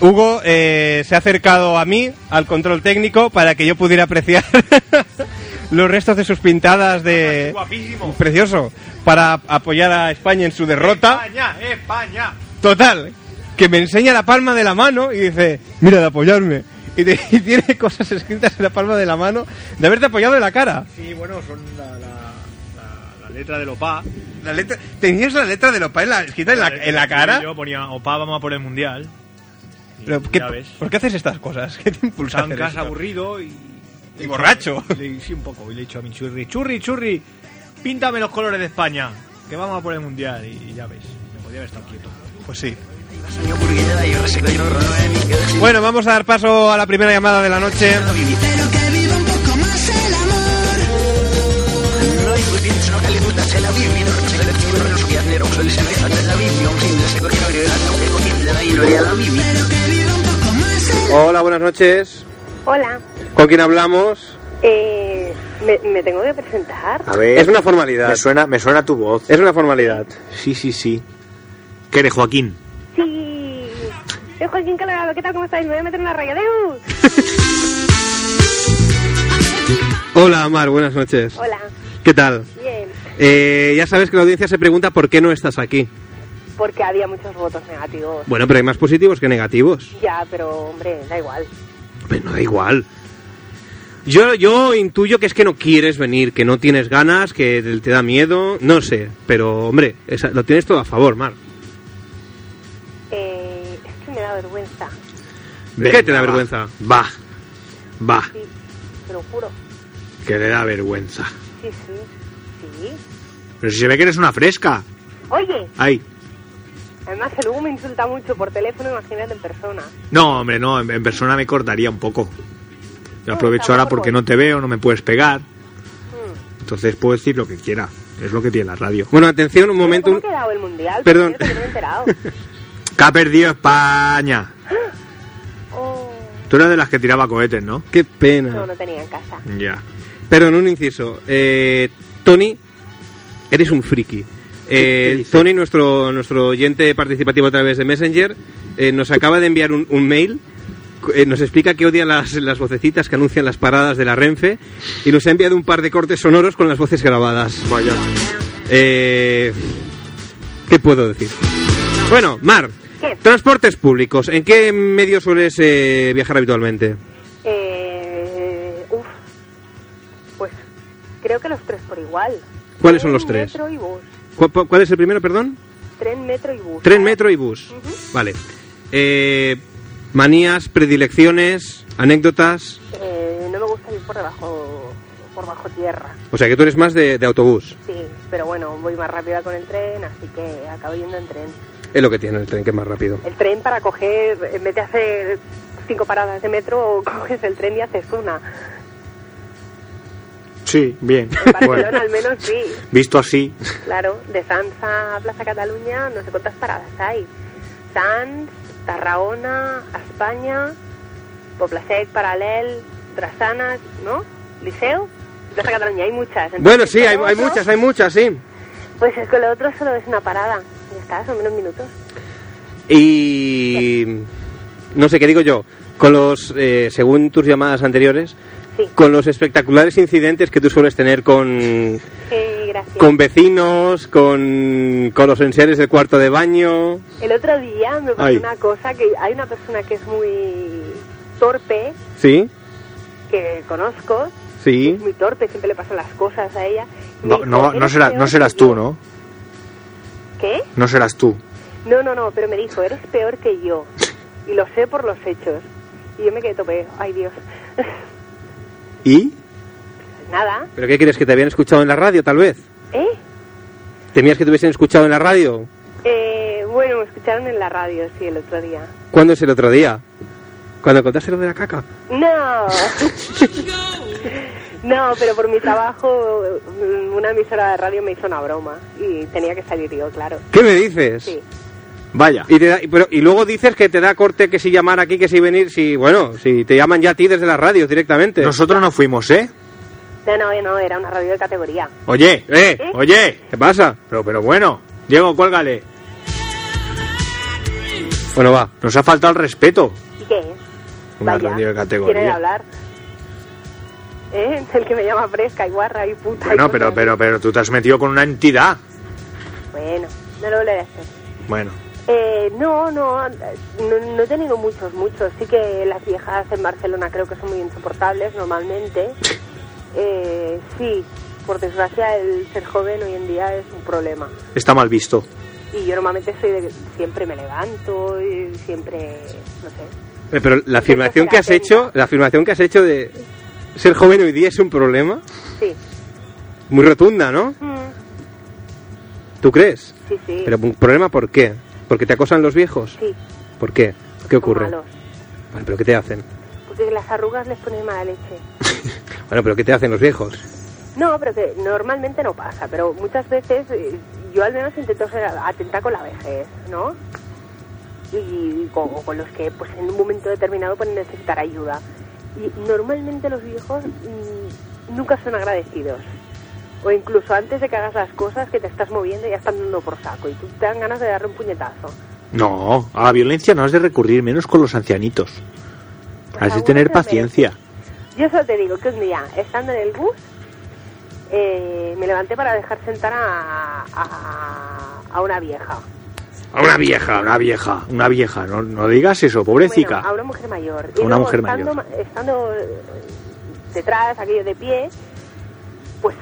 Hugo eh, se ha acercado a mí, al control técnico, para que yo pudiera apreciar <laughs> los restos de sus pintadas de... Guapísimo. Precioso. Para apoyar a España en su derrota. España, España. Total. Que me enseña la palma de la mano y dice, mira, de apoyarme. Y, te- <laughs> y tiene cosas escritas en la palma de la mano de haberte apoyado en la cara. Sí, bueno, son la letra del OPA. La letra, ¿Tenías la letra de Lopa en la, escrita en la, en la cara? Yo ponía OPA, vamos a por el mundial. Y Pero, ¿qué- ya ves. ¿Por qué haces estas cosas? <laughs> ¿Qué te impulsa Estaba en casa esto? aburrido y. Y borracho. <laughs> Le, sí, un poco. Y le he dicho a mi churri: Churri, churri, píntame los colores de España. Que vamos a por el mundial. Y, ya ves, me podía haber estado quieto. Pues sí. Bueno, vamos a dar paso a la primera llamada de la noche. Hola, buenas noches. Hola, ¿Con quién hablamos? eh, ¿Me, me tengo que presentar? A ver. Es una formalidad. Me suena, me suena tu voz. Es una formalidad. Sí, sí, sí. ¿Qué eres, Joaquín? Sí. Soy Joaquín Calagado, ¿qué tal? ¿Cómo estáis? Me voy a meter en una raya. <laughs> Hola, Mar, buenas noches. Hola. ¿Qué tal? Bien. Eh, ya sabes que la audiencia se pregunta por qué no estás aquí. Porque había muchos votos negativos. Bueno, pero hay más positivos que negativos. Ya, pero hombre, da igual. Pero no da igual. Yo, yo intuyo que es que no quieres venir, que no tienes ganas, que te da miedo, no sé. Pero, hombre, esa- lo tienes todo a favor, Mar. Eh, es que me da vergüenza. ¿Qué te da va. vergüenza? Va. Va. Sí, te lo juro. Que le da vergüenza. Sí, sí. Pero si se ve que eres una fresca. Oye, Ay. además que luego me insulta mucho por teléfono, imagínate en persona. No, hombre, no. En, en persona me cortaría un poco. Yo No, aprovecho ahora porque no te veo, no me puedes pegar. Hmm. Entonces puedo decir lo que quiera. Es lo que tiene la radio. Bueno, atención, un momento. ¿Cómo ha quedado el mundial? Perdón. Que no me he enterado. <laughs> Que ha perdido España. <gasps> Oh, Tú eras de las que tiraba cohetes, ¿no? Qué pena. no, no tenía en casa. Ya. Perdón, un inciso. Eh, Tony, eres un friki. ¿Qué Eh? Tony, nuestro, nuestro oyente participativo a través de Messenger, eh, nos acaba de enviar un, un mail. eh, nos explica que odia las, las vocecitas que anuncian las paradas de la Renfe y nos ha enviado un par de cortes sonoros con las voces grabadas. Vaya. Eh, ¿Qué puedo decir? Bueno, Mar, ¿Qué? transportes públicos. ¿En qué medio sueles eh, viajar habitualmente? Eh, uf. Pues creo que los tres por igual. ¿Cuáles son los tres? Metro y bus. ¿Cu- ¿Cuál es el primero, perdón? Tren, metro y bus. Tren, metro y bus. Ujú. Vale. Eh, manías, predilecciones, anécdotas. Eh, no me gusta ir por debajo, por bajo tierra. O sea que tú eres más de, de autobús. Sí, pero bueno, voy más rápida con el tren, así que acabo yendo en tren. Es lo que tiene el tren, que es más rápido. El tren para coger, en vez de hacer cinco paradas de metro, <laughs> coges el tren y haces una. Sí, bien. En Barcelona Bueno, al menos sí. visto así. Claro, de Sanz a Plaza Cataluña no sé cuántas paradas hay. Sanz, Tarragona, España, Poblasec, Paral·lel, Drassanes, ¿no? Liceu, Plaza Cataluña, hay muchas. Entonces, Bueno, sí, hay, muchas, hay muchas, sí. Pues es que lo otro solo es una parada. Ya está, son menos minutos. Y... No sé, ¿qué digo yo? Con los, eh, según tus llamadas anteriores, Sí, con los espectaculares incidentes que tú sueles tener con, con vecinos, con, con los enseres del cuarto de baño. El otro día me pasó Ay. una cosa, que hay una persona que es muy torpe, ¿Sí? que conozco, Sí. es muy torpe, siempre le pasan las cosas a ella. y me No, dijo, no, no, "Eres será- no serás que tú, yo". ¿no? ¿Qué? No serás tú. No, no, no, pero me dijo, eres peor que yo. Y lo sé por los hechos. Y yo me quedé tope, ay Dios. <laughs> ¿Y? Nada, ¿Pero qué quieres? ¿Que te habían escuchado en la radio, tal vez? ¿eh? ¿Temías que te hubiesen escuchado en la radio? Eh, Bueno, me escucharon en la radio, sí, el otro día. ¿Cuándo es el otro día? ¿Cuando contaste lo de la caca? No. no, pero por mi trabajo, una emisora de radio me hizo una broma. Y tenía que salir yo, claro. ¿Qué me dices? Sí. Vaya. Y, te da- y- pero, y luego dices que te da corte que si llamar aquí, que si venir, si, bueno, si te llaman ya a ti desde la radio directamente. Nosotros no fuimos, ¿eh? No, no, no, era una radio de categoría. Oye, ¡Eh! ¿Eh? oye. ¿Qué pasa? Pero, pero bueno. Diego, cuélgale. Bueno, va. Nos ha faltado el respeto. ¿Y qué es? Una Vaya, radio de categoría. ¿Quiere hablar? ¿Eh? <laughs> El que me llama fresca y guarra y puta. Bueno, pero, pero, pero tú te has metido con una entidad. Bueno, no lo volveré a hacer. Bueno. Eh, no, no, no, no he tenido muchos, muchos. Sí que las viejas en Barcelona creo que son muy insoportables normalmente. Eh, sí, por desgracia el ser joven hoy en día es un problema. Está mal visto. Y yo normalmente soy de siempre me levanto y siempre, no sé. Eh, Pero la afirmación que has hecho, la afirmación que has hecho de ser joven hoy día es un problema Sí. muy rotunda, ¿no? Mm, ¿Tú crees? sí, sí. Pero un problema ¿por qué? ¿Porque te acosan los viejos? sí, ¿Por qué? ¿Qué ocurre? malos. Bueno, pero ¿qué te hacen? Porque las arrugas les ponen mala leche. <laughs> Bueno, pero ¿qué te hacen los viejos? No, pero que normalmente no pasa, pero muchas veces eh, yo al menos intento ser atenta con la vejez, ¿no? Y con, con los que pues en un momento determinado pueden necesitar ayuda. Y normalmente los viejos mm, nunca son agradecidos. O incluso antes de que hagas las cosas que te estás moviendo ya están dando por saco y tú te dan ganas de darle un puñetazo. No, a la violencia no has de recurrir, menos con los ancianitos. Pues Has de tener paciencia. Yo solo te digo que un día, estando en el bus, eh, me levanté para dejar sentar a, a, a una vieja. A una vieja, una vieja, una vieja. No, no digas eso, pobrecita. Bueno, a una mujer mayor. A una luego, mujer estando, mayor. Estando eh, detrás, aquello de pie, pues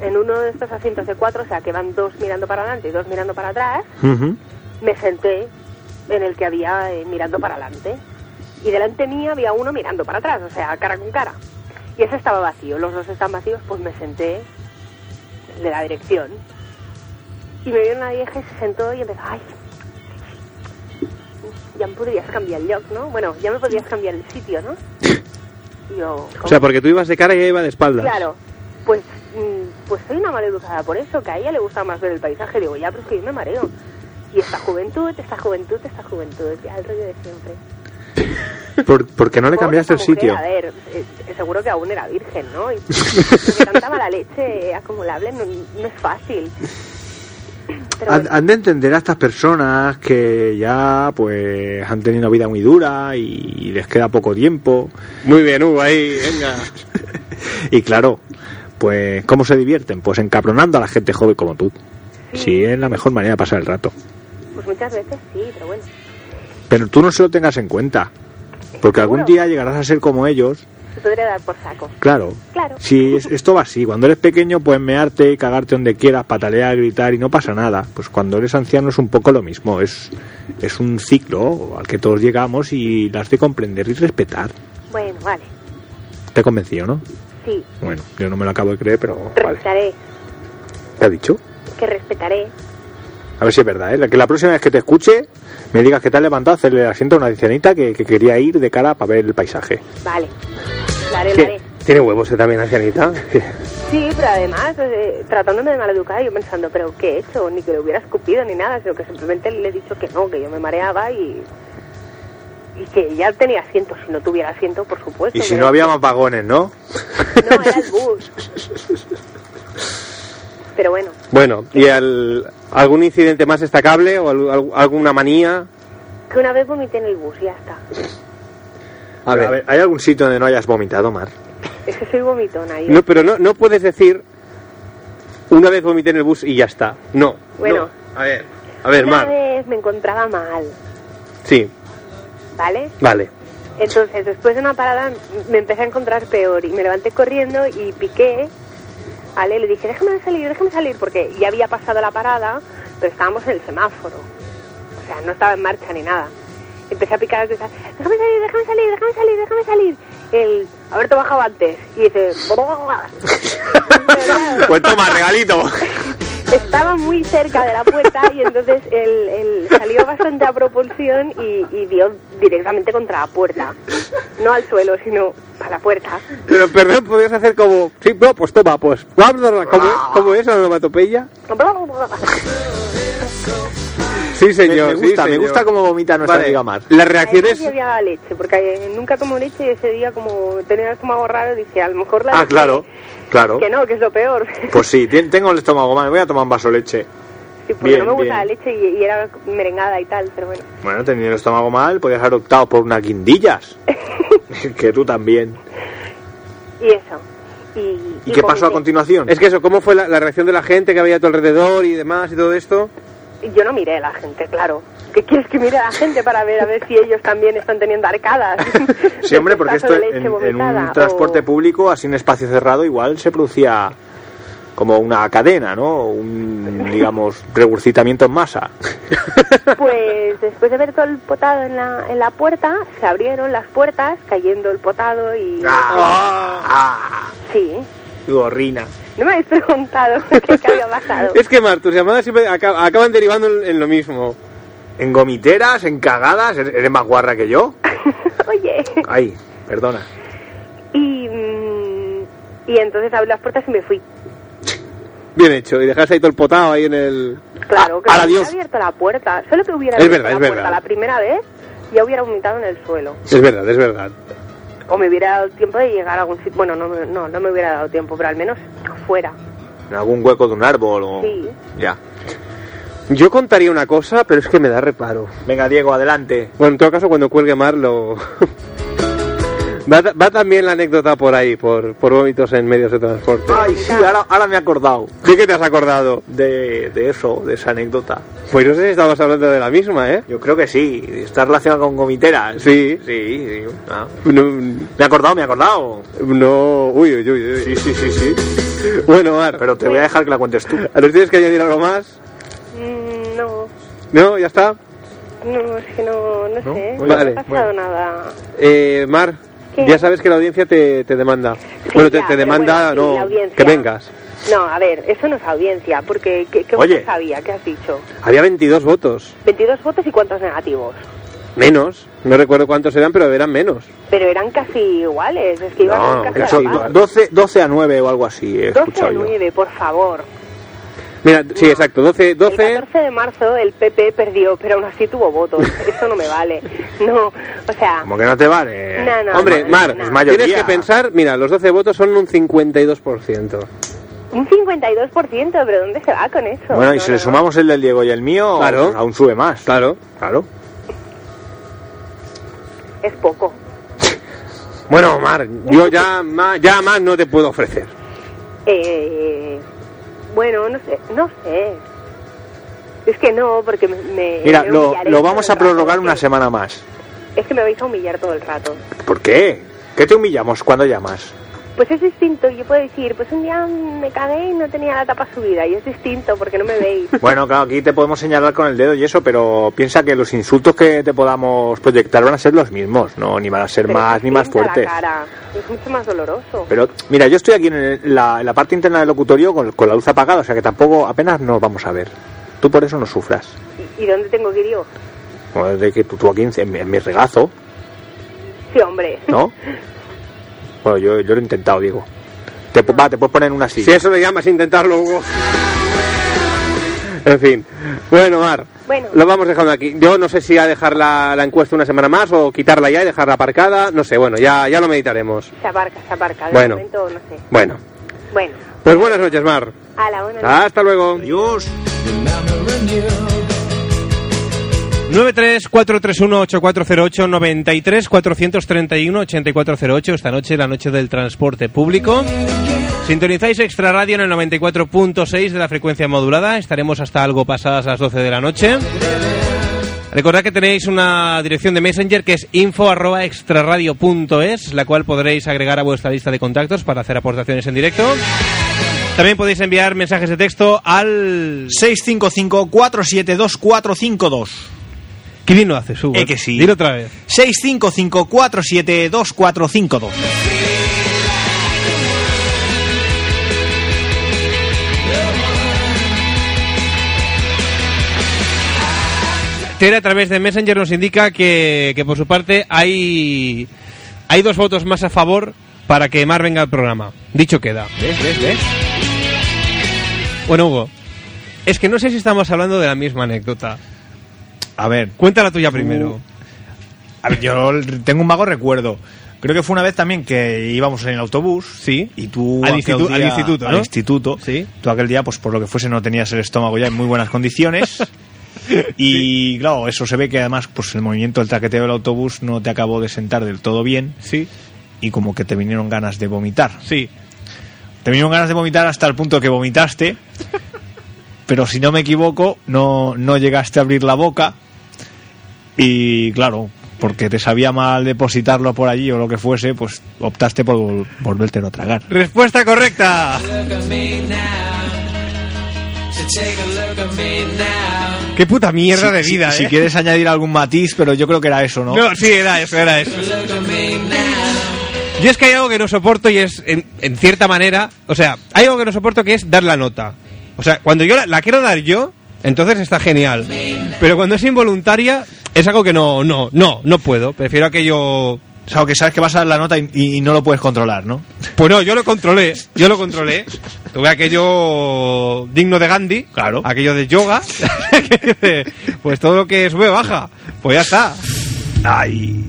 en uno de estos asientos de cuatro, o sea, que van dos mirando para adelante y dos mirando para atrás, me senté en el que había eh, mirando para adelante. Y delante mía había uno mirando para atrás, o sea, cara con cara. Y ese estaba vacío, los dos están vacíos, pues me senté de la dirección. Y me vio una vieja y se sentó y empezó, ay, ya me podrías cambiar el look, ¿no? Bueno, ya me podrías cambiar el sitio, ¿no? <laughs> Yo, O sea, porque tú ibas de cara y ella iba de espaldas. Claro, pues, pues soy una maleducada por eso, que a ella le gusta más ver el paisaje. Digo, ya, pero es que yo me mareo. Y esta juventud, esta juventud, esta juventud, ya el rollo de siempre. ¿Por, por qué no le cambiaste el mujer, sitio? A ver, eh, seguro que aún era virgen, ¿no? Y porque tanta mala leche acumulable no, no es fácil. Pero Han, bueno, han de entender a estas personas que ya pues han tenido una vida muy dura y les queda poco tiempo. Muy bien, Hugo, ahí, venga. <laughs> Y claro, pues ¿cómo se divierten? Pues encabronando a la gente joven como tú. Sí, es la mejor manera de pasar el rato. pues muchas veces sí, pero bueno. Pero tú no se lo tengas en cuenta. Porque algún día llegarás a ser como ellos. Se podría dar por saco. Claro. Claro. Si es- <laughs> esto va así, cuando eres pequeño puedes mearte, cagarte donde quieras, patalear, gritar y no pasa nada. Pues cuando eres anciano es un poco lo mismo, es, es un ciclo al que todos llegamos y las de comprender y respetar. Bueno, vale. Te he convencido, ¿no? Sí, Bueno, yo no me lo acabo de creer, pero vale. respetaré. ¿Te ha dicho? Que respetaré. A ver si es verdad, ¿eh? Que la próxima vez que te escuche me digas que te has levantado a hacerle asiento a una ancianita que, que quería ir de cara para ver el paisaje. Vale. Lo haré, haré. ¿Tiene huevos eh, también, ancianita? Sí, pero además, eh, tratándome de maleducada, yo pensando, ¿pero qué he hecho? Ni que le hubiera escupido ni nada, sino que simplemente le he dicho que no, que yo me mareaba y. Y que ya tenía asiento, si no tuviera asiento, por supuesto. Y si no había más vagones, ¿no? No, era el bus. Pero bueno, Bueno, ¿y al- algún incidente más destacable o al- al- alguna manía? que una vez vomité en el bus y ya está. A ver, ¿hay algún sitio donde no hayas vomitado, Mar? Es que soy vomitona. yo. no, pero no, no puedes decir una vez vomité en el bus y ya está. No. Bueno. no. A ver, a ver, una Mar. vez me encontraba mal, Sí, ¿vale? vale. Entonces, después de una parada, me empecé a encontrar peor y me levanté corriendo y piqué. ¿Vale? Le dije, déjame salir, déjame salir, porque ya había pasado la parada, pero estábamos en el semáforo. O sea, no estaba en marcha ni nada. Empecé a picar, a gritar, déjame salir, déjame salir, déjame salir, déjame salir. El, haberte bajado antes. Y dice, Pues <laughs> <laughs> toma, regalito. <laughs> estaba muy cerca de la puerta y entonces él, él salió bastante a propulsión y, y dio directamente contra la puerta. No al suelo, sino a la puerta. Pero perdón, podrías hacer como... Sí, no, pues toma, pues... ¿Cómo, cómo es la onomatopeya? <laughs> Sí, señor. me gusta, sí, me señor. gusta cómo vomita nuestra Vale, amiga Mar. Las reacciones... yo había leche, porque eh, nunca tomo leche y ese día como tenía el estómago raro dije, a lo mejor la Ah, leche- claro, claro. Que no, que es lo peor. <laughs> Pues sí, tengo el estómago mal, voy a tomar un vaso de leche. Sí, porque bien, no me gusta bien. la leche y, y era merengada y tal, pero bueno. Bueno, teniendo el estómago mal, podías haber optado por unas guindillas. <laughs> que tú también. Y eso. Y, ¿Y qué pasó a continuación? Es que eso, ¿cómo fue la, la reacción de la gente que había a tu alrededor y demás y todo esto? Yo no miré a la gente, claro. ¿Qué quieres que mire a la gente para ver a ver si ellos también están teniendo arcadas? <laughs> Sí, hombre, porque esto en, un transporte o- público, así en espacio cerrado, igual se producía como una cadena, ¿no? Un, digamos, regurgitamiento en masa. Pues después de ver todo el potado en la, en la puerta, se abrieron las puertas, cayendo el potado y... ¡Ah! Sí. Gorrina. No me habéis preguntado <laughs> qué, <laughs> había pasado. Es que, Mar, tus llamadas siempre aca- acaban derivando en, en lo mismo. En gomiteras, en cagadas, ¿eres más guarra que yo? <laughs> Oye. Ay, perdona. Y, mm, y entonces abrí las puertas y me fui. Bien hecho. Y dejaste ahí todo el potado ahí en el... Claro, que Ah, no adiós. hubiera abierto la puerta. Solo que hubiera Es abierto verdad, la es puerta verdad. la primera vez, ya hubiera vomitado en el suelo. Es verdad, es verdad. O me hubiera dado tiempo de llegar a algún sitio. Bueno, no, no, no me hubiera dado tiempo, pero al menos fuera. En algún hueco de un árbol o... Sí. Ya. Yo contaría una cosa, pero es que me da reparo. Venga, Diego, adelante. Bueno, en todo caso, cuando cuelgue Mar, lo... <laughs> va, ta- va también la anécdota por ahí, por, por vómitos en medios de transporte. Ay, sí, ahora, ahora me he acordado ¿De qué te has acordado? de, de eso, de esa anécdota. Pues no sé si estamos hablando de la misma, ¿eh? Yo creo que sí, está relacionado con gomiteras. Sí. Sí, sí. ah. No, Me he acordado, me he acordado. no... Uy, uy, uy, uy. Sí, sí, sí, sí. Bueno, Mar, Pero te voy a dejar que la cuentes tú. ¿nos tienes que añadir algo más? Mm, no, ¿No? ¿Ya está? no, es que no, no, ¿No? sé. Muy No ha pasado nada. Eh, Mar, Ya sabes que la audiencia te, te demanda. Sí, bueno, te, ya, te pero demanda, bueno, sí, no, que vengas. No, a ver, eso no es audiencia, porque ¿qué, qué Oye. había? ¿Qué has dicho? Había 22 votos. 22 votos y cuántos negativos. Menos. No recuerdo cuántos eran, pero eran menos. Pero eran casi iguales, es que iban No, casi eso a la iba- par. 12, 12 a 9 o algo así, he 12 a escuchado yo. 9, por favor. Mira, sí, exacto, 12, El 12. 14 de marzo el PP perdió, pero aún así tuvo votos. Eso no me vale. <laughs> No, o sea, Como que no te vale. No, no. Hombre, no, Mar, no, no. mayoría. tienes que pensar, mira, los 12 votos son un 52%. un 52%, pero ¿dónde se va con eso? Bueno, y No, si no, le no. sumamos el del Diego y el mío, Claro. pues aún sube más. Claro. Claro. Es poco. <laughs> Bueno, Mar, yo ya más, ya más no te puedo ofrecer. Eh, bueno, no sé, no sé. Es que no, porque me... me- Mira, me lo, vamos a prorrogar rato, una semana más. Es que me vais a humillar todo el rato. ¿Por qué? ¿Qué te humillamos cuando llamas? Pues es distinto, yo puedo decir, pues un día me cagué y no tenía la tapa subida, y es distinto porque no me veis. <laughs> Bueno, claro, aquí te podemos señalar con el dedo y eso, pero piensa que los insultos que te podamos proyectar van a ser los mismos, no, ni van a ser Pero más ni más distinta la fuertes. cara, Es mucho más doloroso. Pero mira, yo estoy aquí en, el- la, en la parte interna del locutorio con, con la luz apagada, o sea que tampoco apenas nos vamos a ver. Tú por eso no sufras. ¿Y, y dónde tengo que ir yo? De que tú, tú aquí en, en mi regazo, Sí, hombre. ¿no? <laughs> bueno, yo, yo lo he intentado, digo. Te, va, te puedes poner en una Si silla. eso le llamas intentarlo, Hugo. En fin. Bueno, Mar, Bueno. lo vamos dejando aquí. Yo no sé si a dejar la, la encuesta una semana más o quitarla ya y dejarla aparcada. No sé, bueno, ya, ya lo meditaremos. Se aparca, se aparca. De Bueno. momento, no sé. Bueno, Bueno, pues buenas noches, Mar. a la buena noche. Hasta luego. Adiós. 93-431-8408, 93-431-8408, esta noche, la noche del transporte público. Sintonizáis Extra Radio en el 94.6 de la frecuencia modulada, estaremos hasta algo pasadas las 12 de la noche. Recordad que tenéis una dirección de Messenger que es info@extraradio.es, la cual podréis agregar a vuestra lista de contactos para hacer aportaciones en directo. También podéis enviar mensajes de texto al 655-472-452. ¿Qué bien lo haces, Hugo? Eh, que sí. Dilo otra vez. 655-472-452. Tere a través de Messenger nos indica que, que por su parte hay, hay dos votos más a favor para que Mar venga al programa. Dicho queda. ¿Ves, ves, ves? Bueno, Hugo, es que no sé si estamos hablando de la misma anécdota. A ver, Cuenta la tuya primero. a ver, yo tengo un vago recuerdo. Creo que fue una vez también que íbamos en el autobús. Sí. Y tú Al instituto, al instituto. Sí. Tú aquel día, pues por lo que fuese, no tenías el estómago ya en muy buenas condiciones. <laughs> y claro, eso se ve que además, pues el movimiento, el traqueteo del autobús no te acabó de sentar del todo bien. Sí, Y como que te vinieron ganas de vomitar. sí. Te vinieron ganas de vomitar hasta el punto que vomitaste. <laughs> pero si no me equivoco, no, no llegaste a abrir la boca. Y claro, porque te sabía mal depositarlo por allí o lo que fuese, pues optaste por vol- volvértelo a tragar. Respuesta correcta. Qué puta mierda de Si- vida, si, ¿eh? quieres añadir algún matiz, pero yo creo que era eso, ¿no? No, sí, era eso, era eso. Yo es que hay algo que no soporto y es, en, en cierta manera, o sea, hay algo que no soporto que es dar la nota. O sea, cuando yo la, la quiero dar yo, entonces está genial. Pero cuando es involuntaria, es algo que no, no, no, no puedo. Prefiero aquello... O sea, que sabes que vas a dar la nota y, y no lo puedes controlar, ¿no? Pues no, yo lo controlé, yo lo controlé. Tuve aquello digno de Gandhi, Claro. aquello de yoga, <laughs> pues todo lo que sube baja, pues ya está. Ay.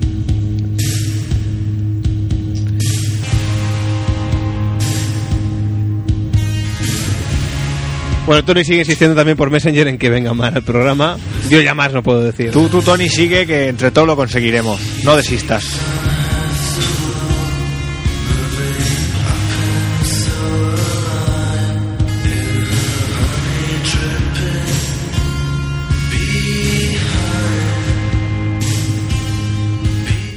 Bueno, Tony sigue insistiendo también por Messenger en que venga Mar al programa. Yo ya más no puedo decir. Tú, tú, Tony, sigue que entre todos lo conseguiremos. No desistas.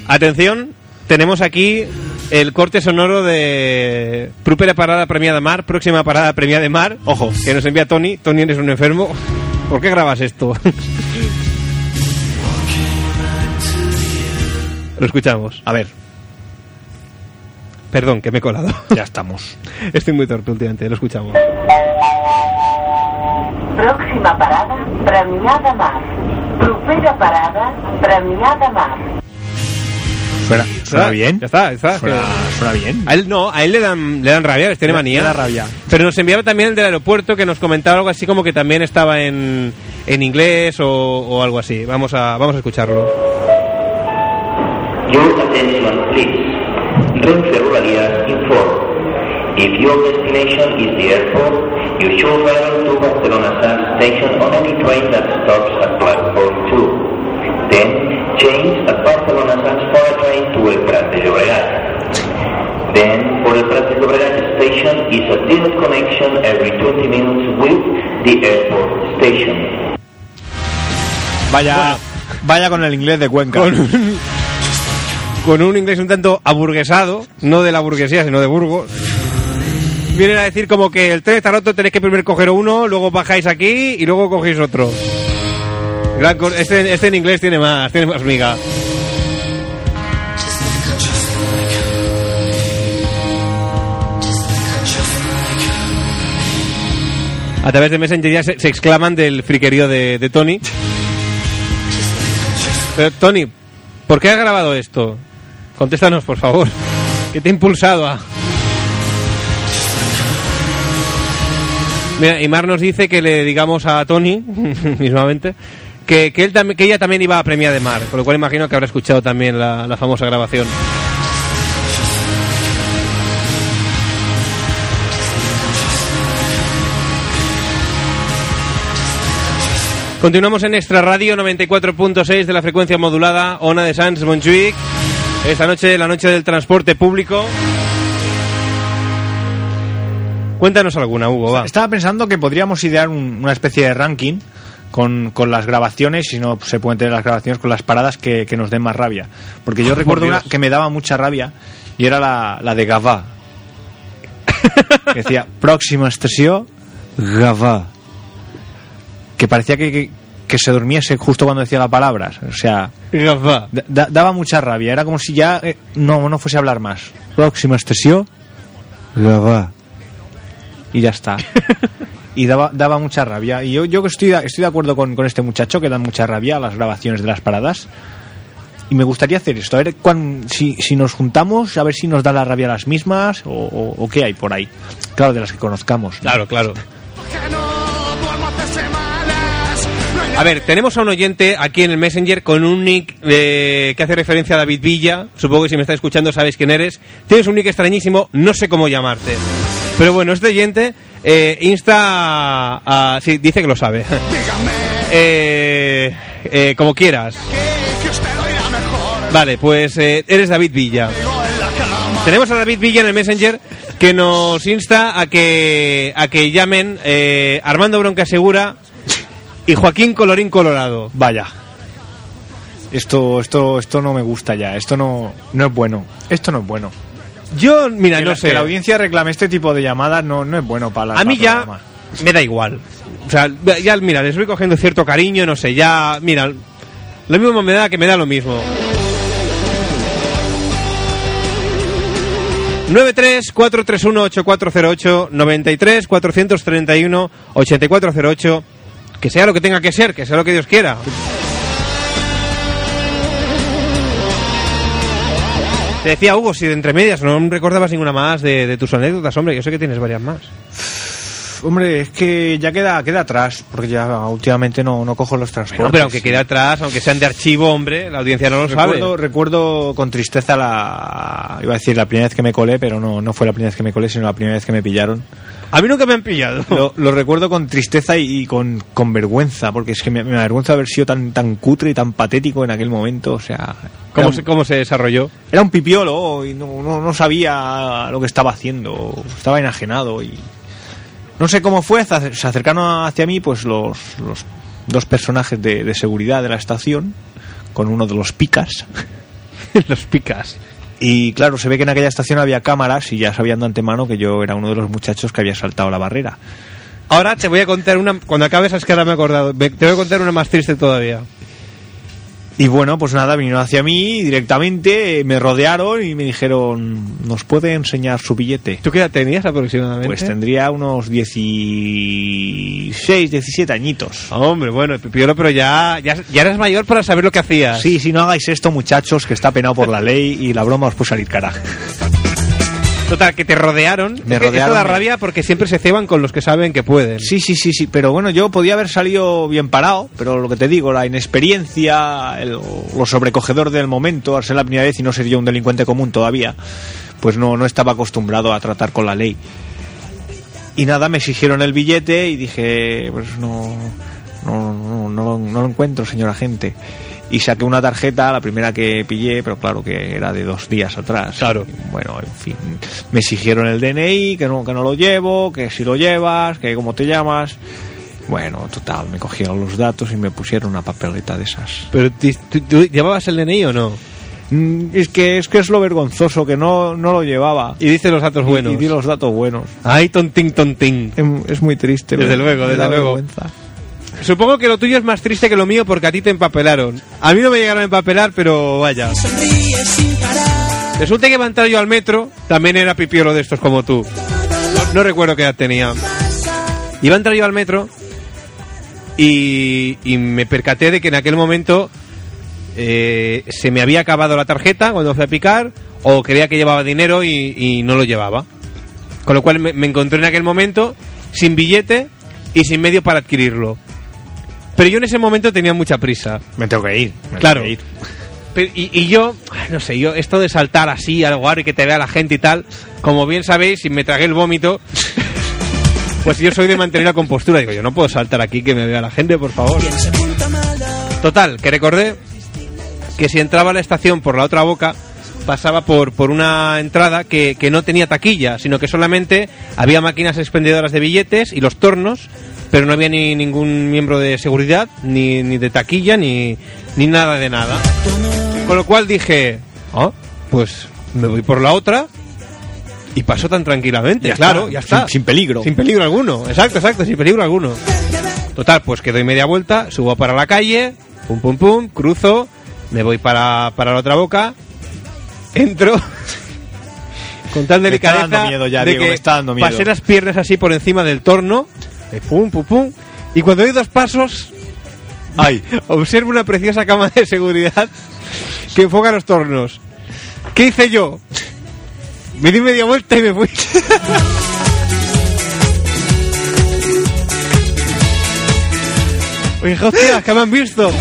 Atención, tenemos aquí el corte sonoro de Primera parada premiada Mar, próxima parada premiada Mar. Ojo. Que nos envía Tony. Tony, eres un enfermo. ¿Por qué grabas esto? <laughs> Lo escuchamos. A ver, Perdón, que me he colado. ya estamos. <laughs> Estoy muy torpe últimamente, lo escuchamos. Pròxima parada, Premià de Mar. Propera parada, Premià de Mar. Suena, suena bien. Ya está, ya está. Suena, suena bien. A él no, a él le dan, le dan rabia, les tiene Le- manía. le da rabia. Pero nos enviaba también el del aeropuerto que nos comentaba algo así como que también estaba en, en inglés o, o algo así. Vamos a, vamos a escucharlo. Your attention, please. Renfe Rodalies inform. If your destination is the airport, you should travel to Barcelona Sand Station on any train that stops at platform 2. Then, change at Barcelona to El Prat de Llobregat. Then, for El Prat de Llobregat station is a direct connection every 20 minutes with the airport station. Vaya, vaya con el inglés de Cuenca. Con un, con un inglés un tanto aburguesado, no de la burguesía, sino de Burgos. Vienen a decir como que el tren está roto, tenéis que primero coger uno, luego bajáis aquí y luego cogéis otro. Gran este, este en inglés tiene más, tiene más miga. A través de Messenger ya se, se exclaman del friquerío de, Tony. Pero Tony, ¿por qué has grabado esto? Contéstanos, por favor. ¿Qué te ha impulsado a...? Mira, y Mar nos dice que le digamos a Tony, <laughs> mismamente, que, que, que ella también iba a premia de Mar, con lo cual imagino que habrá escuchado también la famosa grabación. Continuamos en Extra Radio 94.6 de la frecuencia modulada, Ona de Sans Montjuic. Esta noche, la noche del transporte público. Cuéntanos alguna, Hugo, va. Estaba pensando que podríamos idear un- una especie de ranking con, con las grabaciones, si no se pueden tener las grabaciones con las paradas que, que nos den más rabia. Porque yo recuerdo una que me daba mucha rabia y era la, la de Gavà. <laughs> que decía, próxima estación, Gavà. Que parecía que, que, que se durmiese justo cuando decía la palabra. O sea, da- da- daba mucha rabia. Era como si ya eh, no, no fuese a hablar más. Próxima estación, Gavà. Y ya está. <laughs> y daba, daba mucha rabia. Y yo, yo que estoy, de- estoy de acuerdo con, con este muchacho que da mucha rabia a las grabaciones de las paradas. Y me gustaría hacer esto, a ver cuán- si, si nos juntamos, a ver si nos da la rabia las mismas o, o- o qué hay por ahí. Claro, de las que conozcamos. Claro, claro. <laughs> A ver, tenemos a un oyente aquí en el Messenger con un nick eh, que hace referencia a David Villa. Supongo que si me está escuchando sabes quién eres. Tienes un nick extrañísimo, no sé cómo llamarte. Pero bueno, este oyente eh, insta a, Sí, dice que lo sabe. <laughs> Eh, eh, como quieras. Vale, pues eres David Villa. Tenemos a David Villa en el Messenger que nos insta a que a que llamen Armando Bronca Segura y Joaquín Colorín Colorado. Vaya. Esto, esto, esto no me gusta ya. Esto no, no es bueno. Esto no es bueno. Yo, mira, que, no la, sé. que la audiencia reclame este tipo de llamadas no, no es bueno para la a mí para ya programa. me da igual. O sea, ya, mira, les voy cogiendo cierto cariño, no sé, ya, mira, lo mismo me da que me da lo mismo. 93-431-8408, 93-431-8408, que sea lo que tenga que ser, que sea lo que Dios quiera. Te decía Hugo, si de entre medias no recordabas ninguna más de, de tus anécdotas, hombre, yo sé que tienes varias más. Hombre, es que ya queda, queda atrás, porque ya últimamente no, no cojo los transportes. Bueno, pero aunque quede atrás, aunque sean de archivo, hombre, la audiencia no lo recuerdo, sabe. recuerdo con tristeza la. Iba a decir la primera vez que me colé, pero no, no fue la primera vez que me colé, sino la primera vez que me pillaron. A mí nunca me han pillado. Lo, lo recuerdo con tristeza y, y con, con vergüenza, porque es que me, me avergüenza haber sido tan, tan cutre y tan patético en aquel momento. O sea, ¿Cómo, se, ¿Cómo se desarrolló? era un pipiolo y no, no, no sabía lo que estaba haciendo, estaba enajenado y no sé cómo fue, se se acercaron hacia mí pues los, los dos personajes de, de seguridad de la estación con uno de los picas. <laughs> Los picas. Y claro, se ve que en aquella estación había cámaras y ya sabían de antemano que yo era uno de los muchachos que había saltado la barrera. Ahora te voy a contar una. Cuando acabes, es que ahora me he acordado. Te voy a contar una más triste todavía. Y bueno, pues nada, vinieron hacia mí directamente, me rodearon y me dijeron, ¿nos puede enseñar su billete? ¿Tú qué edad tenías aproximadamente? Pues tendría unos 16, 17 añitos. Hombre, bueno, pero ya, ya, ya eras mayor para saber lo que hacías. Sí, sí, no hagáis esto, muchachos, que está penado por la ley y la broma os puede salir cara. Total, que te rodearon. Me rodearon. Esto da rabia porque siempre se ceban con los que saben que pueden. Sí, sí, sí, sí, pero bueno, yo podía haber salido bien parado, pero lo que te digo, la inexperiencia, el- lo sobrecogedor del momento, al ser la primera vez y no ser yo un delincuente común todavía, pues no, no estaba acostumbrado a tratar con la ley. Y nada, me exigieron el billete y dije, pues no, no, no, no, lo- no lo encuentro, señor agente. Y saqué una tarjeta, la primera que pillé, pero claro que era de dos días atrás. Claro. Y bueno, en fin, me exigieron el DNI, que no, que no lo llevo, que si lo llevas, que cómo te llamas. Bueno, total, me cogieron los datos y me pusieron una papeleta de esas. Pero ¿tú, tú llevabas el DNI o no? Mm, Es que es que es lo vergonzoso, que no, no lo llevaba. Y dices los datos Y- buenos. Y, di los datos buenos. Ay, tontín, tontín. Em- Es muy triste. Desde luego, desde luego. vergüenza. Supongo que lo tuyo es más triste que lo mío porque a ti te empapelaron. A mí no me llegaron a empapelar, pero vaya. Resulta que iba a entrar yo al metro, también era pipiolo de estos como tú. No, recuerdo qué edad tenía. Iba a entrar yo al metro y, me percaté de que en aquel momento eh, se me había acabado la tarjeta cuando fui a picar o creía que llevaba dinero y, y no lo llevaba. Con lo cual me, me encontré en aquel momento sin billete y sin medio para adquirirlo. Pero yo en ese momento tenía mucha prisa. Me tengo que ir. me Claro. tengo que ir. Pero- y, y yo, no sé, yo esto de saltar así al lugar y que te vea la gente y tal, como bien sabéis, si me tragué el vómito, <laughs> pues yo soy de mantener la compostura. Digo, yo no puedo saltar aquí que me vea la gente, por favor. Total, que recordé que si entraba a la estación por la otra boca, pasaba por, por una entrada que, que no tenía taquilla, sino que solamente había máquinas expendedoras de billetes y los tornos, pero no había ni ningún miembro de seguridad, ni, ni de taquilla, ni, ni nada de nada. Con lo cual dije, ah, pues me voy por la otra y paso tan tranquilamente. Ya claro, está, ya está. sin- sin peligro. Sin peligro alguno, exacto, exacto, sin peligro alguno. Total, pues que doy media vuelta, subo para la calle, pum pum pum, cruzo, me voy para, para la otra boca, entro <laughs> con tal Me está delicadeza dando miedo ya, de Diego, que me está dando miedo. pasé las piernas así por encima del torno, de pum pum pum, y cuando doy dos pasos, Ay, <laughs> observo una preciosa cama de seguridad que enfoca los tornos. ¿Qué hice yo? Me di media vuelta y me fui. <laughs> Oye, hostia, que me han visto.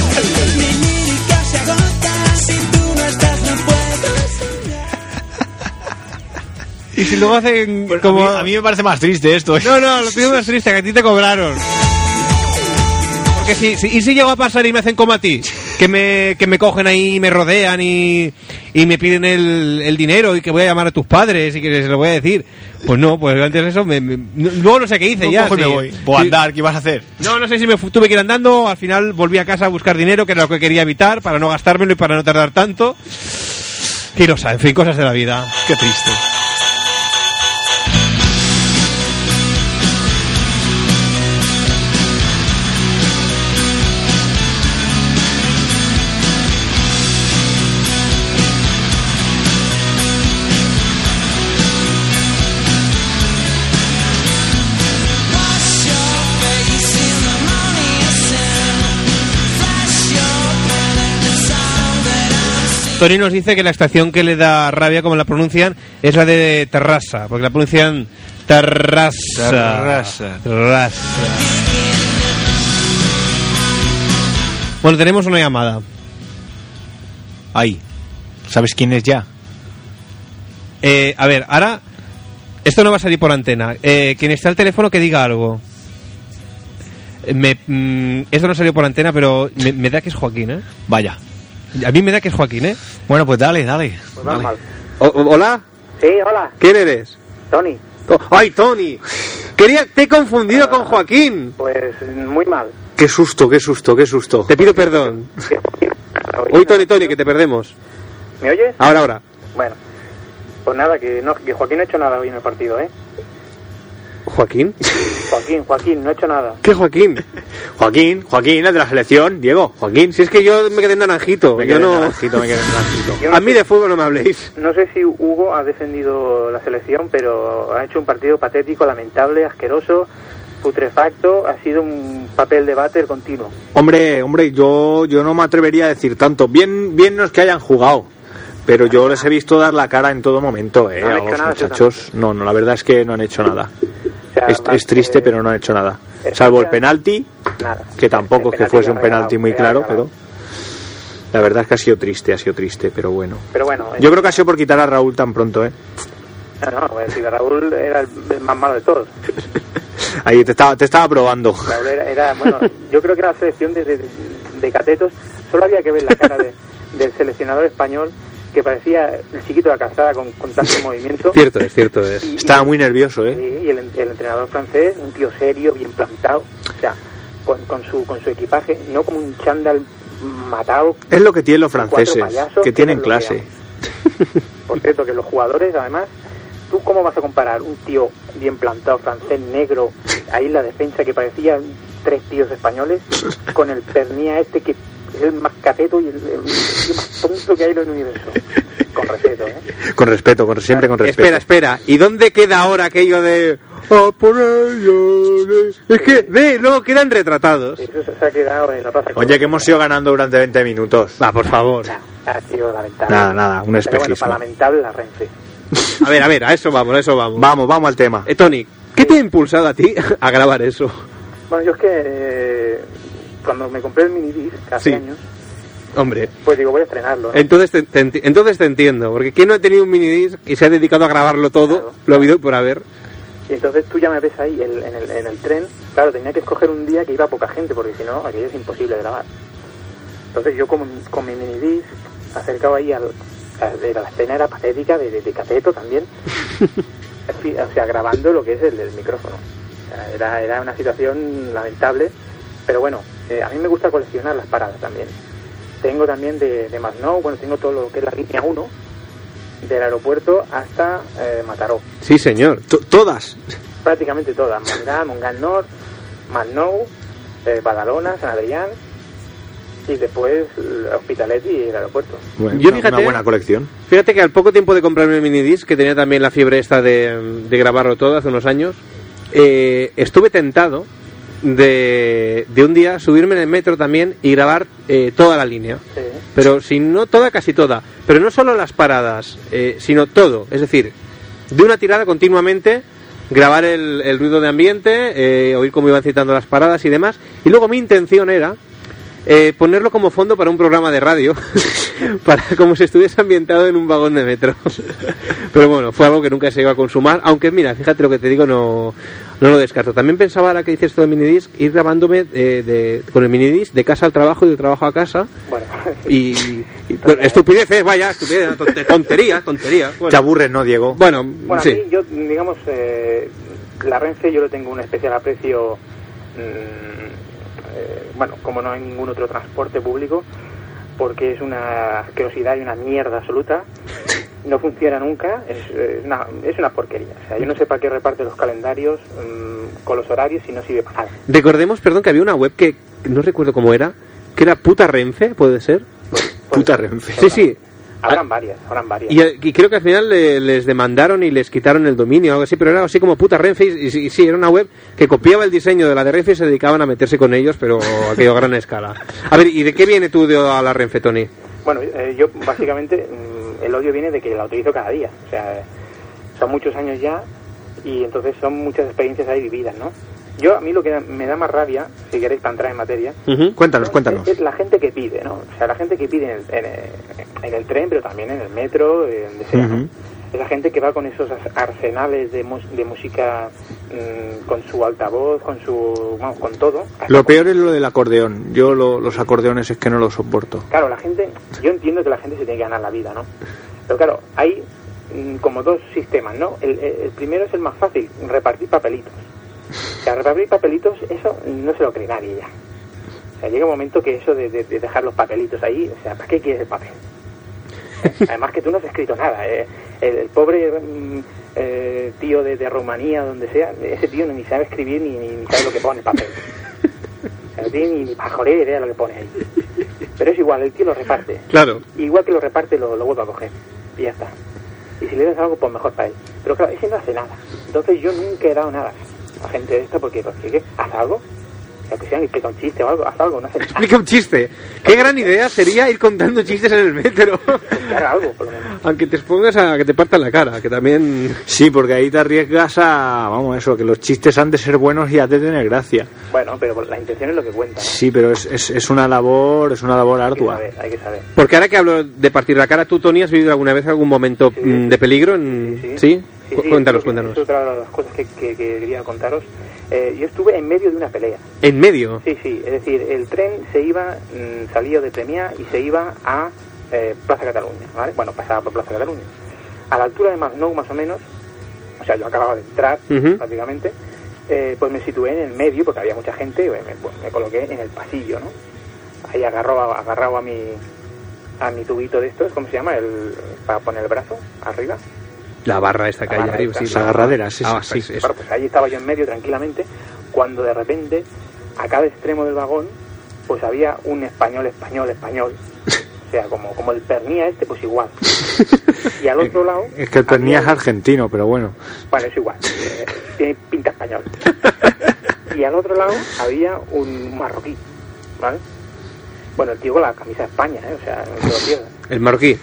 Y si luego hacen como... a, mí, a mí me parece más triste esto. ¿eh? No, no, lo tengo más triste, que a ti te cobraron. Porque si, si- y si llego a pasar y me hacen como a ti, que me, que me cogen ahí y me rodean y, y me piden el, el dinero y que voy a llamar a tus padres y que se lo voy a decir. Pues no, pues antes de eso, me, luego no sé qué hice No ya. me voy. Sí. andar, ¿qué vas a hacer? No, no sé si me tuve que ir andando, al final volví a casa a buscar dinero, que era lo que quería evitar, para no gastármelo y para no tardar tanto. Girosa, en fin, cosas de la vida. Qué triste. Tony nos dice que la estación que le da rabia, como la pronuncian, es la de Terrassa, porque la pronuncian Terrassa. Terrassa. Terrassa. Bueno, tenemos una llamada. Ay, ¿sabes quién es ya? Eh, a ver, ahora Esto no va a salir por antena. Eh, quien está al teléfono que diga algo. Me, mm, esto no salió por antena, pero me, me da que es Joaquín, ¿eh? Vaya. A mí me da que es Joaquín, ¿eh? Bueno, pues dale, dale. Pues dale. O- ¿Hola? Sí, hola, ¿Quién eres? Tony. To- ¡Ay, Tony! Quería, te he confundido con Joaquín. Pues muy mal. Qué susto, qué susto, qué susto. Te pido perdón. Uy, Tony, Tony, que te perdemos. ¿Me oyes? Ahora, ahora. Bueno, pues nada, que, no, que Joaquín no ha hecho nada hoy en el partido, ¿eh? ¿Joaquín? Joaquín, Joaquín, no ha hecho nada. ¿Qué Joaquín? Joaquín, Joaquín, el de la selección, Diego, Joaquín. Si es que yo me quedé en naranjito. Me yo no... en naranjito, me quedé en naranjito. Yo no A mí sé- de fútbol no me habléis. No sé si Hugo ha defendido la selección, pero ha hecho un partido patético, lamentable, asqueroso, putrefacto. Ha sido un papel de váter continuo. Hombre, hombre, yo, yo no me atrevería a decir tanto. Bien, bien no es que hayan jugado, pero yo les he visto dar la cara en todo momento, eh, No han a hecho los nada, muchachos. No, no, la verdad es que no han hecho nada. Sea, Es, es triste, que- pero no han hecho nada. Salvo el penalti, Nada. que tampoco es que fuese un penalti muy claro, pero la verdad es que ha sido triste, ha sido triste, pero bueno. Pero bueno, Yo creo que ha sido por quitar a Raúl tan pronto, ¿eh? No, no, pues si Raúl era el más malo de todos. <laughs> Ahí te estaba, te estaba probando. Raúl era, era- bueno, yo creo que la selección de, de, de catetos. Solo había que ver la cara de- del seleccionador español que parecía el chiquito de la calzada con, con tanto <laughs> movimiento. Cierto es, cierto es. Y- Estaba muy nervioso, ¿eh? Y el, el entrenador francés, un tío serio, bien plantado, o sea, con, con su con su equipaje, no como un chándal matado. Es lo que tienen los franceses, payasos, que tienen clase. Por cierto, que los jugadores, además, ¿tú cómo vas a comparar un tío bien plantado, francés, negro, ahí en la defensa que parecían tres tíos españoles, con el pernía este que es el más cateto y el, el tío más tonto que hay en el universo? Con respeto, ¿eh? Con respeto, con, siempre con respeto. Espera, espera. ¿Y dónde queda ahora aquello de... "A por ellos"? Es que, ve, luego quedan retratados. Eso se ha quedado en la plaza. Oye, que hemos ido ganando durante 20 minutos. Va, por favor. Ha sido lamentable. Nada, nada, un Pero bueno, espejismo. para lamentable la Renfe. A ver, a ver, a eso vamos, a eso vamos. Vamos, vamos al tema. Eh, Tony, ¿qué te ha impulsado a ti <laughs> a grabar eso? Bueno, yo es que eh, cuando me compré el minidisc hace Sí. años, Hombre, pues digo, voy a estrenarlo. ¿no? entonces te, te enti- entonces te entiendo, porque ¿quién no ha tenido un minidisc y se ha dedicado a grabarlo todo? Claro. Lo ha habido por haber. Y entonces tú ya me ves ahí en, el, en el tren. Claro, tenía que escoger un día que iba poca gente, porque si no, aquello es imposible grabar. Entonces yo con, con mi minidisc acercado ahí al... a- la escena era patética, de, de, de cateto también. <laughs> O sea, grabando lo que es el, el micrófono. O sea, era, era una situación lamentable, pero bueno, eh, a mí me gusta coleccionar las paradas también. Tengo también de, de Masnou, bueno, tengo todo lo que es la línea 1, del aeropuerto hasta eh, Mataró. Sí, señor. To- Todas. Prácticamente todas, Montgat, <laughs> Montgat Nord, Masnou, eh, Badalona, San Adrián y después el Hospitalet y el aeropuerto. Bueno, Yo una- fíjate- una buena colección. Fíjate que al poco tiempo de comprarme el minidisc, que tenía también la fiebre esta de, de grabarlo todo hace unos años, eh, estuve tentado de, de un día subirme en el metro también y grabar eh, toda la línea. Sí. Pero si no toda, casi toda. Pero no solo las paradas, eh, sino todo. Es decir, de una tirada continuamente, grabar el, el ruido de ambiente, eh, oír cómo iban citando las paradas y demás. Y luego mi intención era eh, ponerlo como fondo para un programa de radio, <laughs> para como si estuviese ambientado en un vagón de metro. <laughs> Pero bueno, fue algo que nunca se iba a consumar, aunque mira, fíjate lo que te digo, no, no lo descarto. También pensaba ahora que dices esto de minidisc, ir grabándome eh, de, con el minidisc de casa al trabajo y de trabajo a casa. Bueno, Y, y- bueno, estupideces, vaya, estupideces, tonte- tontería, tontería. Te aburres, ¿no, Diego? bueno, bueno sí. a mí yo, digamos, eh, la Renfe yo le tengo un especial aprecio, mm, eh, bueno, como no hay ningún otro transporte público, porque es una asquerosidad y una mierda absoluta. <laughs> No funciona nunca, es, eh, una, es una porquería. O sea, yo no sé para qué reparte los calendarios mm, con los horarios si no sirve para nada. Recordemos, perdón, que había una web que no recuerdo cómo era, que era puta Renfe, ¿puede ser? Puta Renfe. Sí, sí. Habrán varias, habrán varias. Y, y creo que al final le- les demandaron y les quitaron el dominio o algo así, pero era así como puta Renfe. Y, y- y sí, era una web que copiaba el diseño de la de Renfe y se dedicaban a meterse con ellos, pero a aquello a gran <laughs> escala. A ver, ¿y de qué viene tú de a la Renfe, Tony? Bueno, eh, yo básicamente mm, el odio viene de que la utilizo cada día. O sea, son muchos años ya y entonces son muchas experiencias ahí vividas, ¿no? Yo, a mí lo que me da más rabia, si queréis para entrar en materia, Cuéntanos, cuéntanos. es la gente que pide, ¿no? O sea, la gente que pide en el, en el- en el tren, pero también en el metro, eh, donde sea, ¿no? Ujú. esa gente que va con esos arsenales de, de música mm, con su altavoz, con su, vamos, con todo. Lo peor es lo del acordeón. Yo lo- los acordeones es que no los soporto. Claro, la gente, yo entiendo que la gente se tiene que ganar la vida, ¿no? Pero claro, hay mm, como dos sistemas, ¿no? El- el primero es el más fácil, repartir papelitos. Sea, repartir papelitos, eso no se lo cree nadie ya. O sea, llega un momento que eso de, de- de dejar los papelitos ahí, o sea, ¿para qué quieres el papel? <laughs> Además que tú no has escrito nada. ¿eh? El, el pobre mm, eh, tío de, de Rumanía, donde sea, ese tío ni sabe escribir ni, ni, ni sabe lo que pone en papel. O sea, no tiene ni, ni pajolera idea de lo que pone ahí. Pero es igual, el tío lo reparte. Claro. Igual que lo reparte, lo, lo vuelve a coger. Y ya está. Y si le das algo, pues mejor para él. Pero claro, ese no hace nada. Entonces yo nunca he dado nada a gente de esta porque, ¿qué? haz algo. O sea, que sean explica un chiste o algo, haz algo, no hace nada. Explica un chiste. Qué gran idea sería ir contando chistes en el metro. Haga algo, por lo menos. Aunque te expongas a que te partan la cara, que también... Sí, porque ahí te arriesgas a, vamos, eso, que los chistes han de ser buenos y has de tener gracia. Bueno, pero la intención es lo que cuenta. ¿no? Sí, pero es, es, es una labor, es una labor Hay que ardua. saber, hay que saber. Porque ahora que hablo de partir la cara, ¿tú, Tony, has vivido alguna vez algún momento Sí. mm, de peligro? En... ¿Sí? Sí, Cu- sí, cuéntanos, eso- cuéntanos. Es otra de las cosas que, que- que quería contaros. Eh, yo estuve en medio de una pelea. ¿En medio? Sí, sí, es decir, el tren se iba, mm, salía de Premià y se iba a eh, Plaza Cataluña, ¿vale? Bueno, pasaba por Plaza Cataluña. A la altura de Masnou, más o menos, o sea, yo acababa de entrar, Ujú. prácticamente, eh, pues me situé en el medio, porque había mucha gente, y me, pues, me coloqué en el pasillo, ¿no? Ahí agarrado, agarrado a mi, a mi tubito de estos, ¿cómo se llama? El, para poner el brazo arriba. La barra esta que hay La arriba, esta. sí. Las agarraderas, sí, Ah, sí, sí, sí. eso. Bueno, pues ahí estaba yo en medio tranquilamente, cuando de repente, a cada extremo del vagón, pues había un español, español, español. O sea, como, como el pernía este, pues igual. <laughs> Y al otro lado... Es que el pernía es argentino, pero bueno. Bueno, es igual. eh, tiene pinta español. <laughs> Y al otro lado había un marroquí, ¿vale? Bueno, el tío con la camisa de España, ¿eh? O sea, no se lo pierdas. El marroquí,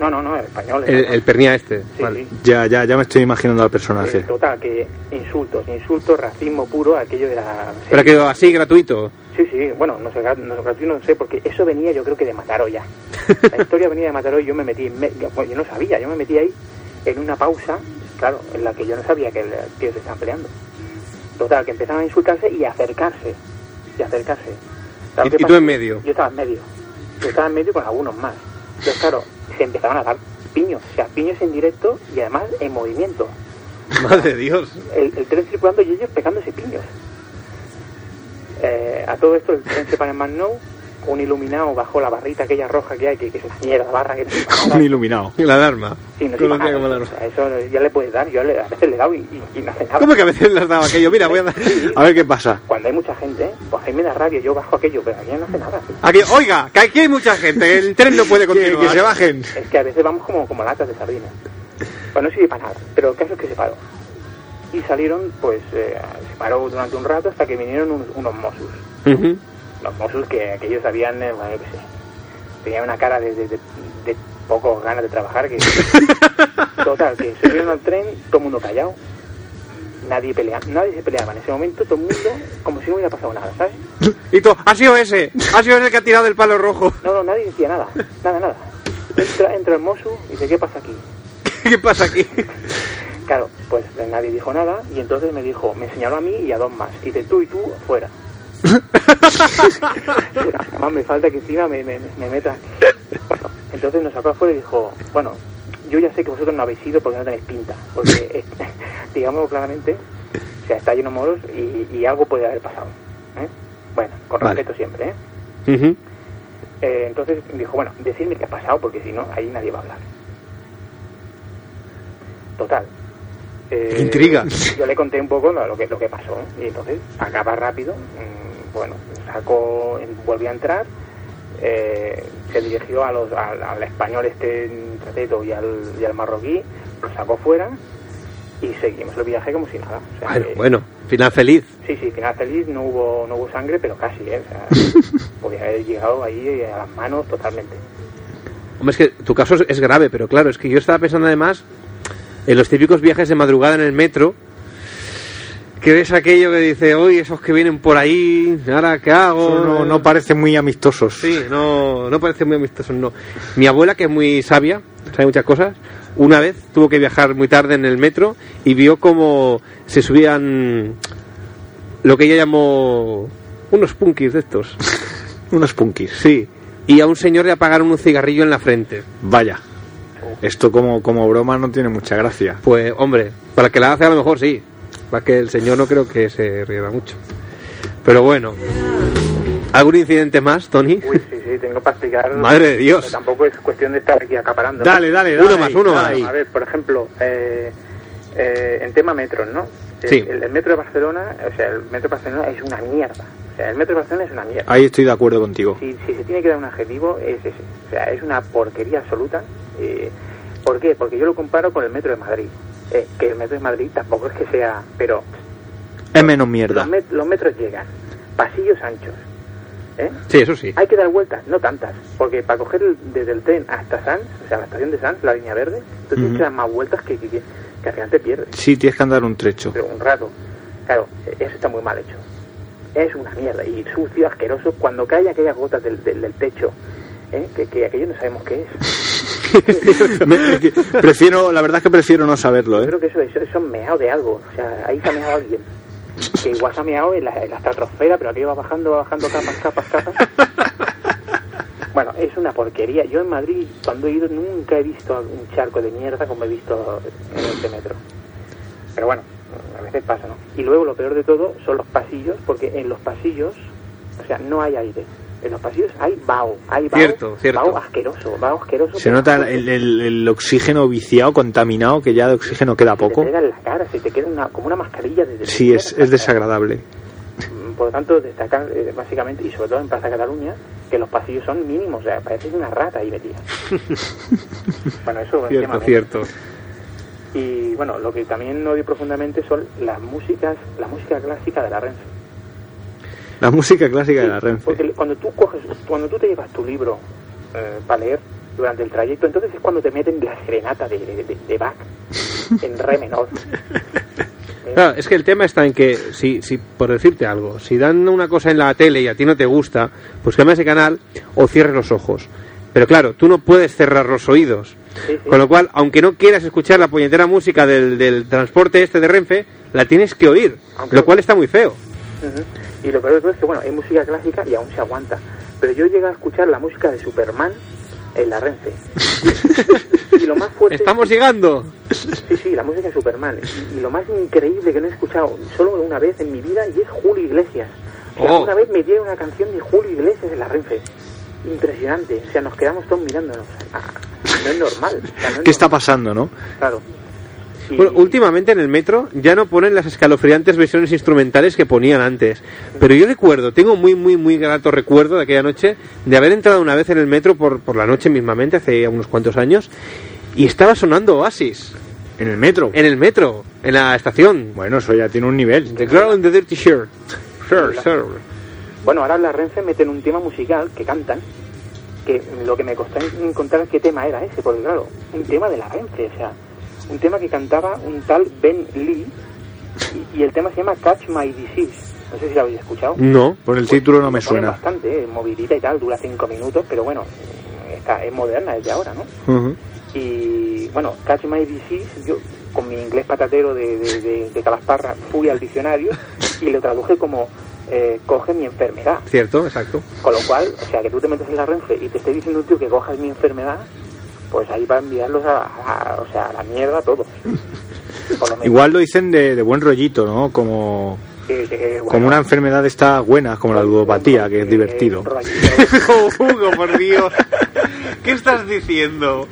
No, no, no, el español. el, el pernía este. Sí, vale. sí. Ya, ya, ya me estoy imaginando al personaje. Eh, total, que insultos, insultos, racismo puro, aquello de la... Pero ha quedado así, gratuito. Sí, sí, bueno, no sé, no, sé, no sé, porque eso venía yo creo que de Mataró ya. La <laughs> historia venía de Mataró y yo me metí, en me- yo, bueno, yo no sabía, yo me metí ahí en una pausa, claro, en la que yo no sabía que el tío se estaban peleando. Total, que empezaban a insultarse y a acercarse, y a acercarse. Y- ¿qué y tú en medio. Yo estaba en medio, yo estaba en medio con algunos más. Entonces, claro, se empezaban a dar piños, o sea, piños en directo y además en movimiento Madre Dios. el, el tren circulando y ellos pegándose piños. Eh, a todo esto el tren se para en Masnou, un iluminado bajo la barrita aquella roja que hay, que, que es una mierda barra que <laughs> Un iluminado. La alarma. Sí, no como nada. la O sea, eso ya le puedes dar, yo le- a veces le he dado y, y- y no hace nada. ¿Cómo que a veces le has dado aquello? Mira, voy a dar... A ver qué pasa. Cuando hay mucha gente, pues a mí me da rabia, yo bajo aquello, pero aquí no hace nada. Aquí, oiga, que aquí hay mucha gente, el tren no puede <laughs> continuar. que se bajen. Es que a veces vamos como, como latas de sardinas. Pues no sirve para nada, pero el caso es que se paró. Y salieron, pues, eh, se paró durante un rato hasta que vinieron unos, unos Mossos. Los Mossos que aquellos habían, eh, bueno, yo qué sé, tenían una cara de, de, de, de poco ganas de trabajar que... <laughs> Total, que subieron al tren, todo el mundo callado, nadie pelea, nadie se peleaba en ese momento, todo el mundo como si no hubiera pasado nada, ¿sabes? <laughs> Y tú, ha sido ese, ha sido ese que ha tirado el palo rojo. No, no, nadie decía nada, nada, nada. Entra, entra el Mosu y dice, ¿qué pasa aquí? <laughs> ¿Qué pasa aquí? Claro, pues nadie dijo nada y entonces me dijo, me señaló a mí y a dos más. Y dice, tú y tú, fuera. Además me falta que encima me, me, me. Bueno, entonces nos sacó afuera y dijo, bueno, yo ya sé que vosotros no habéis ido porque no tenéis pinta. Porque, <laughs> digamos claramente, o sea, está lleno de moros y, y algo puede haber pasado. ¿eh? Bueno, con Vale. respeto siempre, ¿eh? Eh, entonces dijo, bueno, decidme qué ha pasado porque si no, ahí nadie va a hablar. Total. Eh, ¡Qué intriga! Yo le conté un poco lo, lo que, lo que pasó y entonces acaba rápido. Bueno, sacó, volvió a entrar, eh, se dirigió a los, al, al español este Trateto y al, y al marroquí, lo sacó fuera y seguimos el viaje como si nada. O sea, Bueno, que- bueno, final feliz. Sí, sí, final feliz, no hubo, no hubo sangre, pero casi, ¿eh? O sea, <laughs> podía haber llegado ahí a las manos totalmente. Hombre, es que tu caso es grave, pero claro, es que yo estaba pensando además en los típicos viajes de madrugada en el metro, que ves aquello que dice, hoy esos que vienen por ahí, ahora qué hago. No, no parecen muy amistosos. Sí, no, no parece muy amistoso, no. Mi abuela, que es muy sabia, sabe muchas cosas. Una vez tuvo que viajar muy tarde en el metro y vio como se subían lo que ella llamó unos punkis de estos. <laughs> Unos punkis. Sí. Y a un señor le apagaron un cigarrillo en la frente. Vaya. Esto como, como broma no tiene mucha gracia. Pues, hombre, para que la hace a lo mejor sí. Para que el señor no creo que se riera mucho. Pero bueno. ¿Algún incidente más, Tony? Uy, sí, sí, tengo para explicar. Madre de Dios. Pero tampoco es cuestión de estar aquí acaparando. Dale, dale, dale. Uno más, uno más. A ver, por ejemplo, eh, eh, en tema metros, ¿no? El, Sí. el, el metro de Barcelona, o sea, el metro de Barcelona es una mierda. O sea, el metro de Barcelona es una mierda. Ahí estoy de acuerdo contigo. Si, si se tiene que dar un adjetivo, es ese. O sea, es una porquería absoluta. Eh, ¿Por qué? Porque yo lo comparo con el metro de Madrid. Eh, que el metro de Madrid tampoco es que sea... Pero Es menos mierda. los, met- los metros llegan. Pasillos anchos. ¿eh? Sí, eso sí. Hay que dar vueltas, no tantas, porque para coger el- desde el tren hasta Sanz, o sea, la estación de Sanz, la línea verde, tú tienes que dar más vueltas que, que, que, que al final te pierdes, Sí, tienes que andar un trecho. pero un rato. Claro, eso está muy mal hecho. Es una mierda, y sucio, asqueroso, cuando cae aquellas gotas del, del, del techo, ¿eh? que, que aquello no sabemos qué es. <laughs> <laughs> Prefiero, la verdad es que prefiero no saberlo, Yo ¿eh? creo que eso, eso, eso es meado de algo, o sea, ahí se ha meado alguien. Que igual se ha meado en la, en la estratosfera, pero aquello va bajando, va bajando capas, capas, capas. Bueno, es una porquería. Yo en Madrid, cuando he ido, nunca he visto un charco de mierda como he visto en este metro. Pero bueno, a veces pasa, ¿no? Y luego lo peor de todo son los pasillos, porque en los pasillos, o sea, no hay aire. En los pasillos hay vaho, hay vaho, Cierto, cierto. vaho asqueroso, vaho asqueroso. Se nota el, el- el oxígeno viciado, contaminado, que ya de oxígeno queda Se poco. te pega en la cara, se te queda una, como una mascarilla de de Sí, es, desagradable. Mm, Por lo tanto, destacar eh, básicamente, y sobre todo en Plaza Cataluña, que los pasillos son mínimos, o sea, parece una rata ahí metida. <laughs> bueno, eso es Cierto, cierto. Y bueno, lo que también odio profundamente son las músicas, la música clásica de la Renfe. La música clásica de la Sí, Renfe. Porque cuando tú coges, cuando tú te llevas tu libro eh, para leer durante el trayecto, entonces es cuando te meten la serenata de, de, Bach en re menor. <laughs> Claro, es que el tema está en que, si, si, por decirte algo, si dan una cosa en la tele y a ti no te gusta, pues cambias de canal o cierres los ojos. Pero claro, tú no puedes cerrar los oídos. sí, sí. Con lo cual, aunque no quieras escuchar la puñetera música del, del transporte este de Renfe, la tienes que oír. Aunque- Lo cual está muy feo. Y lo peor de todo es que, bueno, hay música clásica y aún se aguanta. Pero yo llegué a escuchar la música de Superman en la Renfe. <laughs> y lo más fuerte... ¡Estamos llegando! Sí, sí, la música de Superman. Y, y lo más increíble que no he escuchado solo una vez en mi vida y es Julio Iglesias. O sea, Oh. una vez me dieron una canción de Julio Iglesias en la Renfe. Impresionante. O sea, nos quedamos todos mirándonos. Ah, no es normal. O sea, no es ¿Qué está pasando, no? Claro. Bueno, últimamente en el metro ya no ponen las escalofriantes versiones instrumentales que ponían antes. Pero yo recuerdo, tengo muy, muy, muy grato recuerdo de aquella noche de haber entrado una vez en el metro por, por la noche mismamente, hace unos cuantos años, y estaba sonando Oasis En el metro. en el metro, en la estación. Bueno, eso ya tiene un nivel. The Girl in the Dirty Shirt. Sure, sure. Bueno, ahora la Renfe meten un tema musical que cantan, que lo que me costó encontrar qué tema era ese, porque claro, un tema de la Renfe, o sea, un tema que cantaba un tal Ben Lee, y, y el tema se llama Catch My Disease. No sé si lo habéis escuchado. No. Por el Pues, título no me suena. bastante, eh, movidita y tal, dura cinco minutos, pero bueno, está, es moderna desde ahora, ¿no? Y bueno, Catch My Disease, yo con mi inglés patatero de, de, de, de Calasparra fui al diccionario y lo traduje como eh, coge mi enfermedad. Cierto, exacto. Con lo cual, o sea, que tú te metes en la Renfe y te esté diciendo un tío que cojas mi enfermedad, pues ahí va a enviarlos a, a- o sea, a la mierda a todos. Lo Igual lo dicen de, de buen rollito, ¿no? Como, bueno, como una enfermedad está buena, como la ludopatía, que es divertido. un rollito. <laughs> Hugo, por Dios. ¿Qué estás diciendo?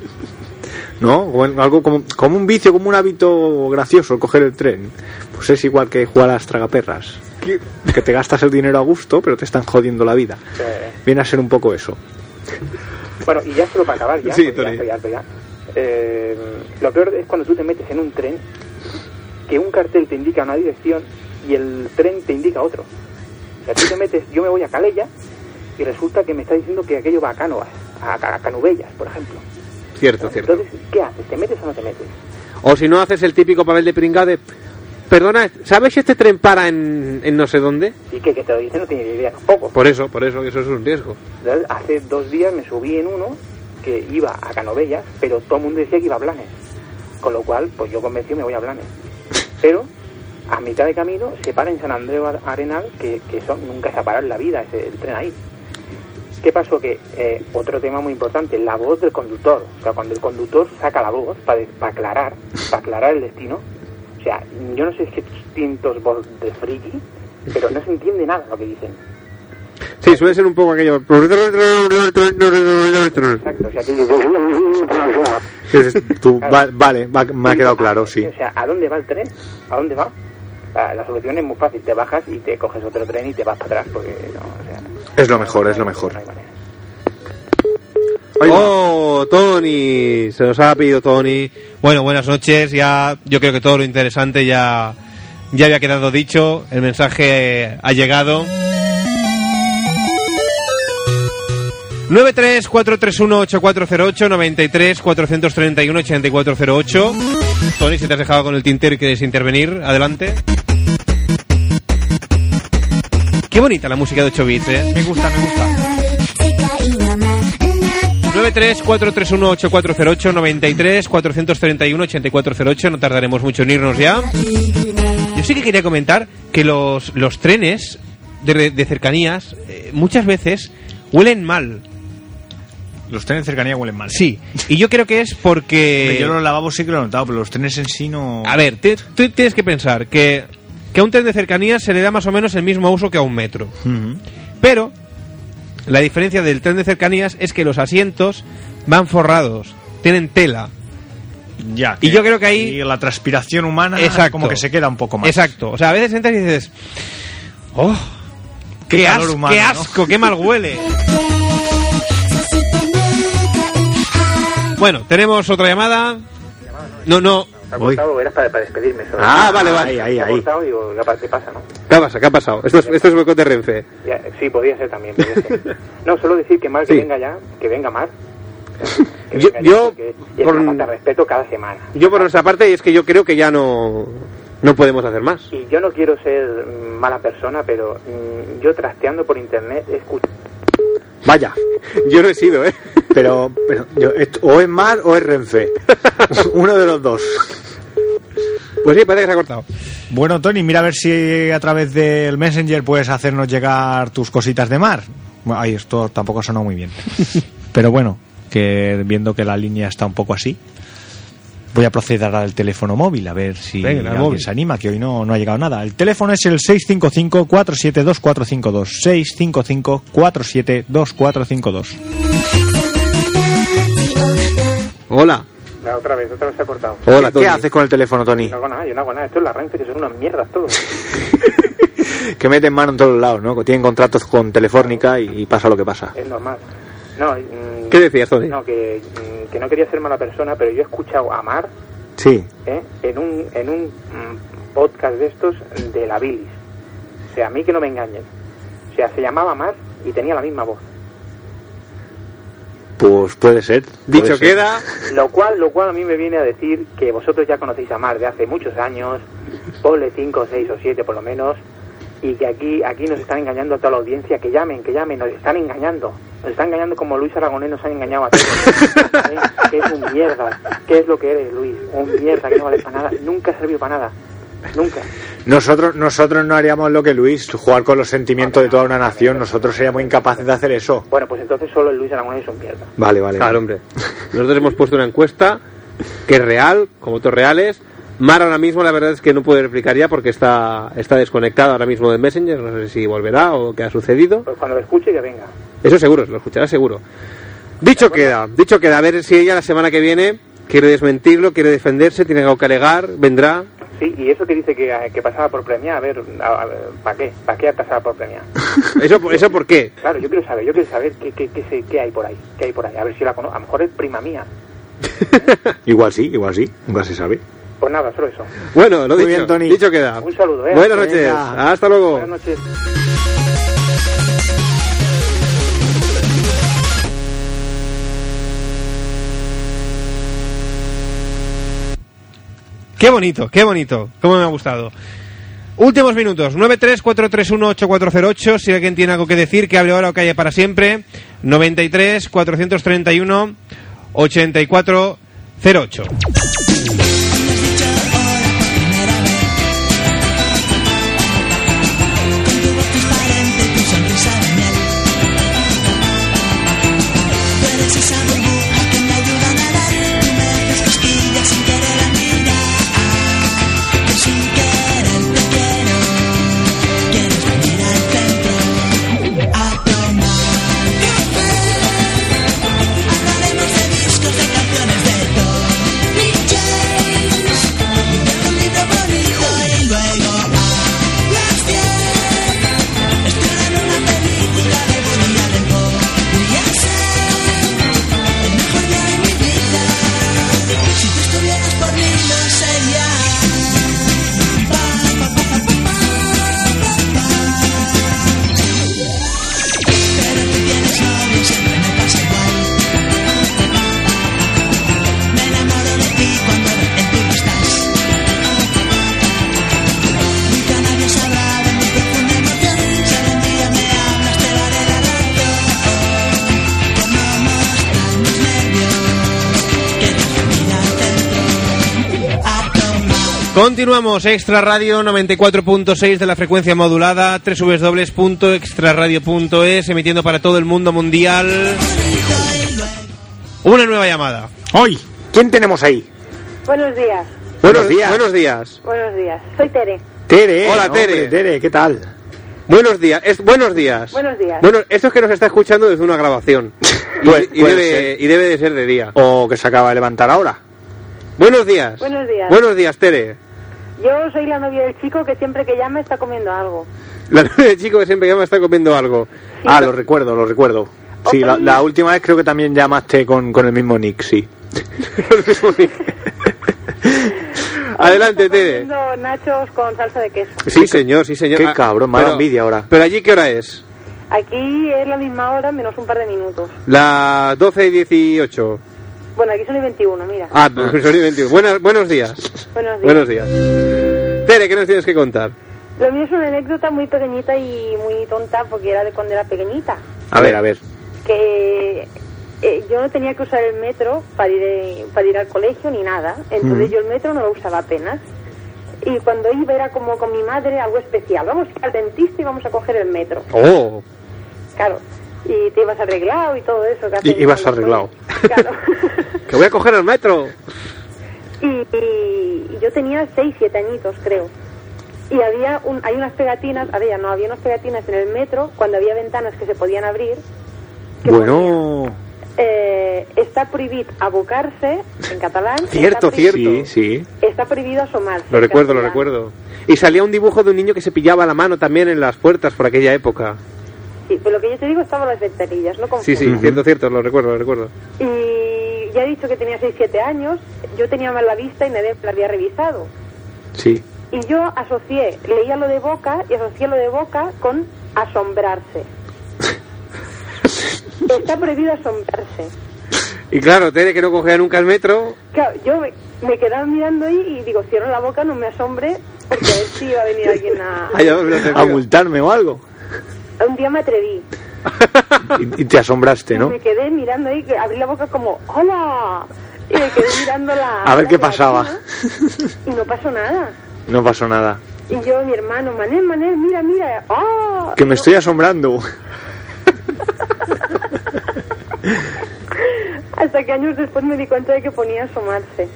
¿No? Como- Algo como, como un vicio, como un hábito gracioso, coger el tren. Pues es igual que jugar a las tragaperras. ¿Qué? Que te gastas el dinero a gusto, pero te están jodiendo la vida. Viene a ser un poco eso. Bueno, y ya solo para acabar, ya, Sí, ya ya. Eh, lo peor es cuando tú te metes en un tren que un cartel te indica una dirección y el tren te indica otro. O sea, tú te metes, yo me voy a Calella y resulta que me está diciendo que aquello va a Cánovas, a, a Canuvellas, por ejemplo. Cierto, cierto. Entonces, ¿qué haces? ¿Te metes o no te metes? O si no haces el típico papel de pringado de... Perdona, ¿sabes si este tren para en, en no sé dónde? Y que, que te lo dice no tiene ni idea tampoco. Por eso, por eso, eso es un riesgo. Entonces, hace dos días me subí en uno que iba a Canovellas, pero todo el mundo decía que iba a Blanes. Con lo cual, pues yo convencido me voy a Blanes. <laughs> Pero a mitad de camino se para en San Andreu Ar- Arenal, que, que eso nunca se ha parado en la vida, ese, el tren ahí. ¿Qué pasó? Que eh, otro tema muy importante, la voz del conductor. O sea, cuando el conductor saca la voz para aclarar, para aclarar el destino. O sea, yo no sé qué distintos voz de friki, pero no se entiende nada lo que dicen. Sí, suele ser un poco aquello. Exacto, o sea, que <laughs> va- vale, va- me ha quedado claro, sí. O sea, ¿a dónde va el tren? ¿A dónde va? La, solución es muy fácil, te bajas y te coges otro tren y te vas para atrás, porque no, o sea, Es lo mejor, es lo mejor. no. Oh, Tony. Se nos ha pedido Tony. Bueno, buenas noches. Ya, yo creo que todo lo interesante ya, ya había quedado dicho. El mensaje ha llegado. 934318408 93 431 8408 Tony, si te has dejado con el tintero y quieres intervenir, adelante. Qué bonita la música de 8 bits, ¿eh? Me gusta, me gusta. 934318408 93 431 8408 no tardaremos mucho en irnos ya. Yo sí que quería comentar que los, los trenes de, de cercanías eh, muchas veces huelen mal. Los trenes de cercanía huelen mal. Sí, y yo creo que es porque... Yo los lavabos sí que lo he notado, pero los trenes en sí no... A ver, te- tú tienes que pensar que, que a un tren de cercanías se le da más o menos el mismo uso que a un metro. Pero la diferencia del tren de cercanías es que los asientos van forrados, tienen tela. Ya. Y yo creo que ahí- y la transpiración humana <laughs> Exacto. como que se queda un poco más. Exacto. O sea, a veces entras y dices, ¡oh! ¡Qué, as- humano, qué ¿no? asco! ¡Qué mal huele! <laughs> Bueno, tenemos otra llamada. No, no. Ha cortado, era para, para despedirme. solo. Ah, vale, vale. Ahí, ahí, ha ahí. cortado y digo, ¿qué pa- qué pasa, no? ¿Qué pasa? ¿Qué ha pasado? Esto es, esto es boicot de Renfe. Ya, sí, podría ser también. podría ser. <laughs> No, solo decir que Mar que Sí. venga ya, que venga Mar. <laughs> Que Yo- ya, por- falta respeto cada semana. Yo por nuestra parte es que yo creo que ya no, no podemos hacer más. Y yo no quiero ser mala persona, pero mm, yo trasteando por internet he escuchado Vaya. <laughs> Yo no he sido, ¿eh? Pero, pero yo- esto- o es Mar o es Renfe. <laughs> Uno de los dos. Pues sí, parece que se ha cortado. Bueno, Tony, mira a ver si a través del Messenger puedes hacernos llegar tus cositas de mar. Bueno, ay, esto tampoco sonó muy bien. <laughs> Pero bueno, que viendo que la línea está un poco así, voy a proceder al teléfono móvil a ver si Venga, alguien móvil. se anima, que hoy no, no ha llegado nada. El teléfono es el 655-472-452. 655-472-452. Hola. La otra vez, otra vez se ha cortado. Hola, ¿Qué Tony. haces con el teléfono, Tony? No hago nada, yo no hago nada. Esto es la Renfe, que son unas mierdas todos. <laughs> Que meten mano en todos lados, ¿no? Tienen contratos con Telefónica y, y pasa lo que pasa. Es normal. No, mm, ¿Qué decías, Tony? no que, mm, que no quería ser mala persona, pero yo he escuchado a Mar Sí. ¿eh? en un, en un mm, podcast de estos de la bilis. O sea, a mí que no me engañen. O sea, se llamaba Mar y tenía la misma voz. Pues puede ser. Dicho puede ser. queda, Lo cual, lo cual a mí me viene a decir que vosotros ya conocéis a Mar de hace muchos años, ponle 5, 6 o 7 por lo menos, y que aquí, aquí nos están engañando a toda la audiencia, que llamen, que llamen, nos están engañando. Nos están engañando como Luis Aragonés nos han engañado a todos. <laughs> ¿Eh? Que es un mierda. ¿Qué es lo que eres, Luis? Un mierda que no vale para nada. Nunca ha servido para nada. Nunca. Nosotros, nosotros no haríamos lo que Luis, jugar con los sentimientos de toda una nación. Nosotros seríamos incapaces de hacer eso. Bueno, pues entonces solo el Luis Aragonés es un mierda. Vale, vale. claro, hombre. <laughs> Nosotros hemos puesto una encuesta que es real, como otros reales. Mar ahora mismo la verdad es que no puede replicar ya porque está, está desconectado ahora mismo del Messenger. No sé si volverá o qué ha sucedido. Pues cuando lo escuche que venga. Eso seguro, lo escuchará seguro. Dicho queda, dicho queda, a ver si ella la semana que viene quiere desmentirlo, quiere defenderse, tiene algo que alegar, vendrá. Sí, y eso que dice que, que pasaba por premia, a ver, ¿para qué? ¿Para qué pasaba por premia? <laughs> ¿Eso, eso por qué? Claro, yo quiero saber, yo quiero saber qué, qué, qué, qué hay por ahí, qué hay por ahí, a ver si la conozco, a lo mejor es prima mía. <laughs> Igual sí, igual sí. Nunca se sabe. Pues nada, solo eso. Bueno, lo Muy dicho, bien, Tony. dicho queda. Un saludo, ¿eh? Buenas noches, Venga. hasta luego. Buenas noches. Qué bonito, qué bonito. Cómo me ha gustado. Últimos minutos, 934318408, si alguien tiene algo que decir, que hable ahora o calle para siempre, 93 Continuamos, Extra Radio 94.6 de la frecuencia modulada, www.extraradio.es, emitiendo para todo el mundo mundial. Una nueva llamada. Hoy, ¿quién tenemos ahí? Buenos días, Buenos días. Buenos días. buenos días. Soy Tere. Tere. Hola, hombre, Tere. Tere, ¿qué tal? Buenos días. Es, buenos días. Buenos días. Bueno, esto es que nos está escuchando desde una grabación. <laughs> Y, Puede- y puede debe, y debe de ser de día. O que se acaba de levantar ahora. Buenos días. Buenos días. Buenos días, Tere. Yo soy la novia del chico que siempre que llama está comiendo algo. La <laughs> novia del chico que siempre llama está comiendo algo. Ah, lo recuerdo, lo recuerdo. Sí, la, última vez creo que también llamaste con, con el mismo nick, sí. <laughs> <laughs> Adelante, Está Tere. comiendo nachos con salsa de queso. Sí, señor, sí, señor. Qué Ah, cabrón, me da envidia ahora. Pero allí, ¿qué hora es? Aquí es la misma hora menos un par de minutos. Las 12 y 18. Bueno, aquí son y 21, mira. Ah, son y 21. Buenas, buenos días. Buenos días. Buenos días. Tere, ¿qué nos tienes que contar? Lo mío es una anécdota muy pequeñita y muy tonta porque era de cuando era pequeñita. A ver, a ver. Que eh, yo no tenía que usar el metro para ir, eh, para ir al colegio ni nada. Entonces yo el metro no lo usaba apenas. Y cuando iba era como con mi madre algo especial. Vamos a ir al dentista y vamos a coger el metro. Oh, Claro. Y te ibas arreglado y todo eso. que Y- ibas arreglado. Claro. <laughs> que voy a coger el metro. y, yo tenía 6, 7 añitos, creo. Y había un, hay unas pegatinas, había, no, había unas pegatinas en el metro cuando había ventanas que se podían abrir. que Bueno, eh, está prohibido abocarse en catalán. Cierto, cierto. sí, sí. Está prohibido asomarse. Lo recuerdo, lo recuerdo. Y salía un dibujo de un niño que se pillaba la mano también en las puertas por aquella época. Sí, pero lo que yo te digo estaban las ventanillas, no Sí, confundas. sí, cierto, cierto, lo recuerdo, lo recuerdo. Y ya he dicho que tenía 6, 7 años, yo tenía mal la vista y nadie la había revisado. Sí. Y yo asocié, leía lo de boca y asocié lo de boca con asombrarse. <laughs> Está prohibido asombrarse. Y claro, Tere, que no cogía nunca el metro. Claro, yo me, me quedaba mirando ahí y digo, cierro la boca, no me asombre, porque a ver si iba a venir <laughs> alguien a... A digo. multarme o algo. Un día me atreví. <laughs> Y, y te asombraste, Y ¿no? me quedé mirando ahí, que abrí la boca como, ¡hola! Y me quedé mirando la... A ver la qué pasaba. Y no pasó nada. No pasó nada. Y yo, mi hermano, Manel, Manel, mira, mira. ¡Oh! Que me estoy asombrando. <laughs> Hasta que años después me di cuenta de que ponía asomarse.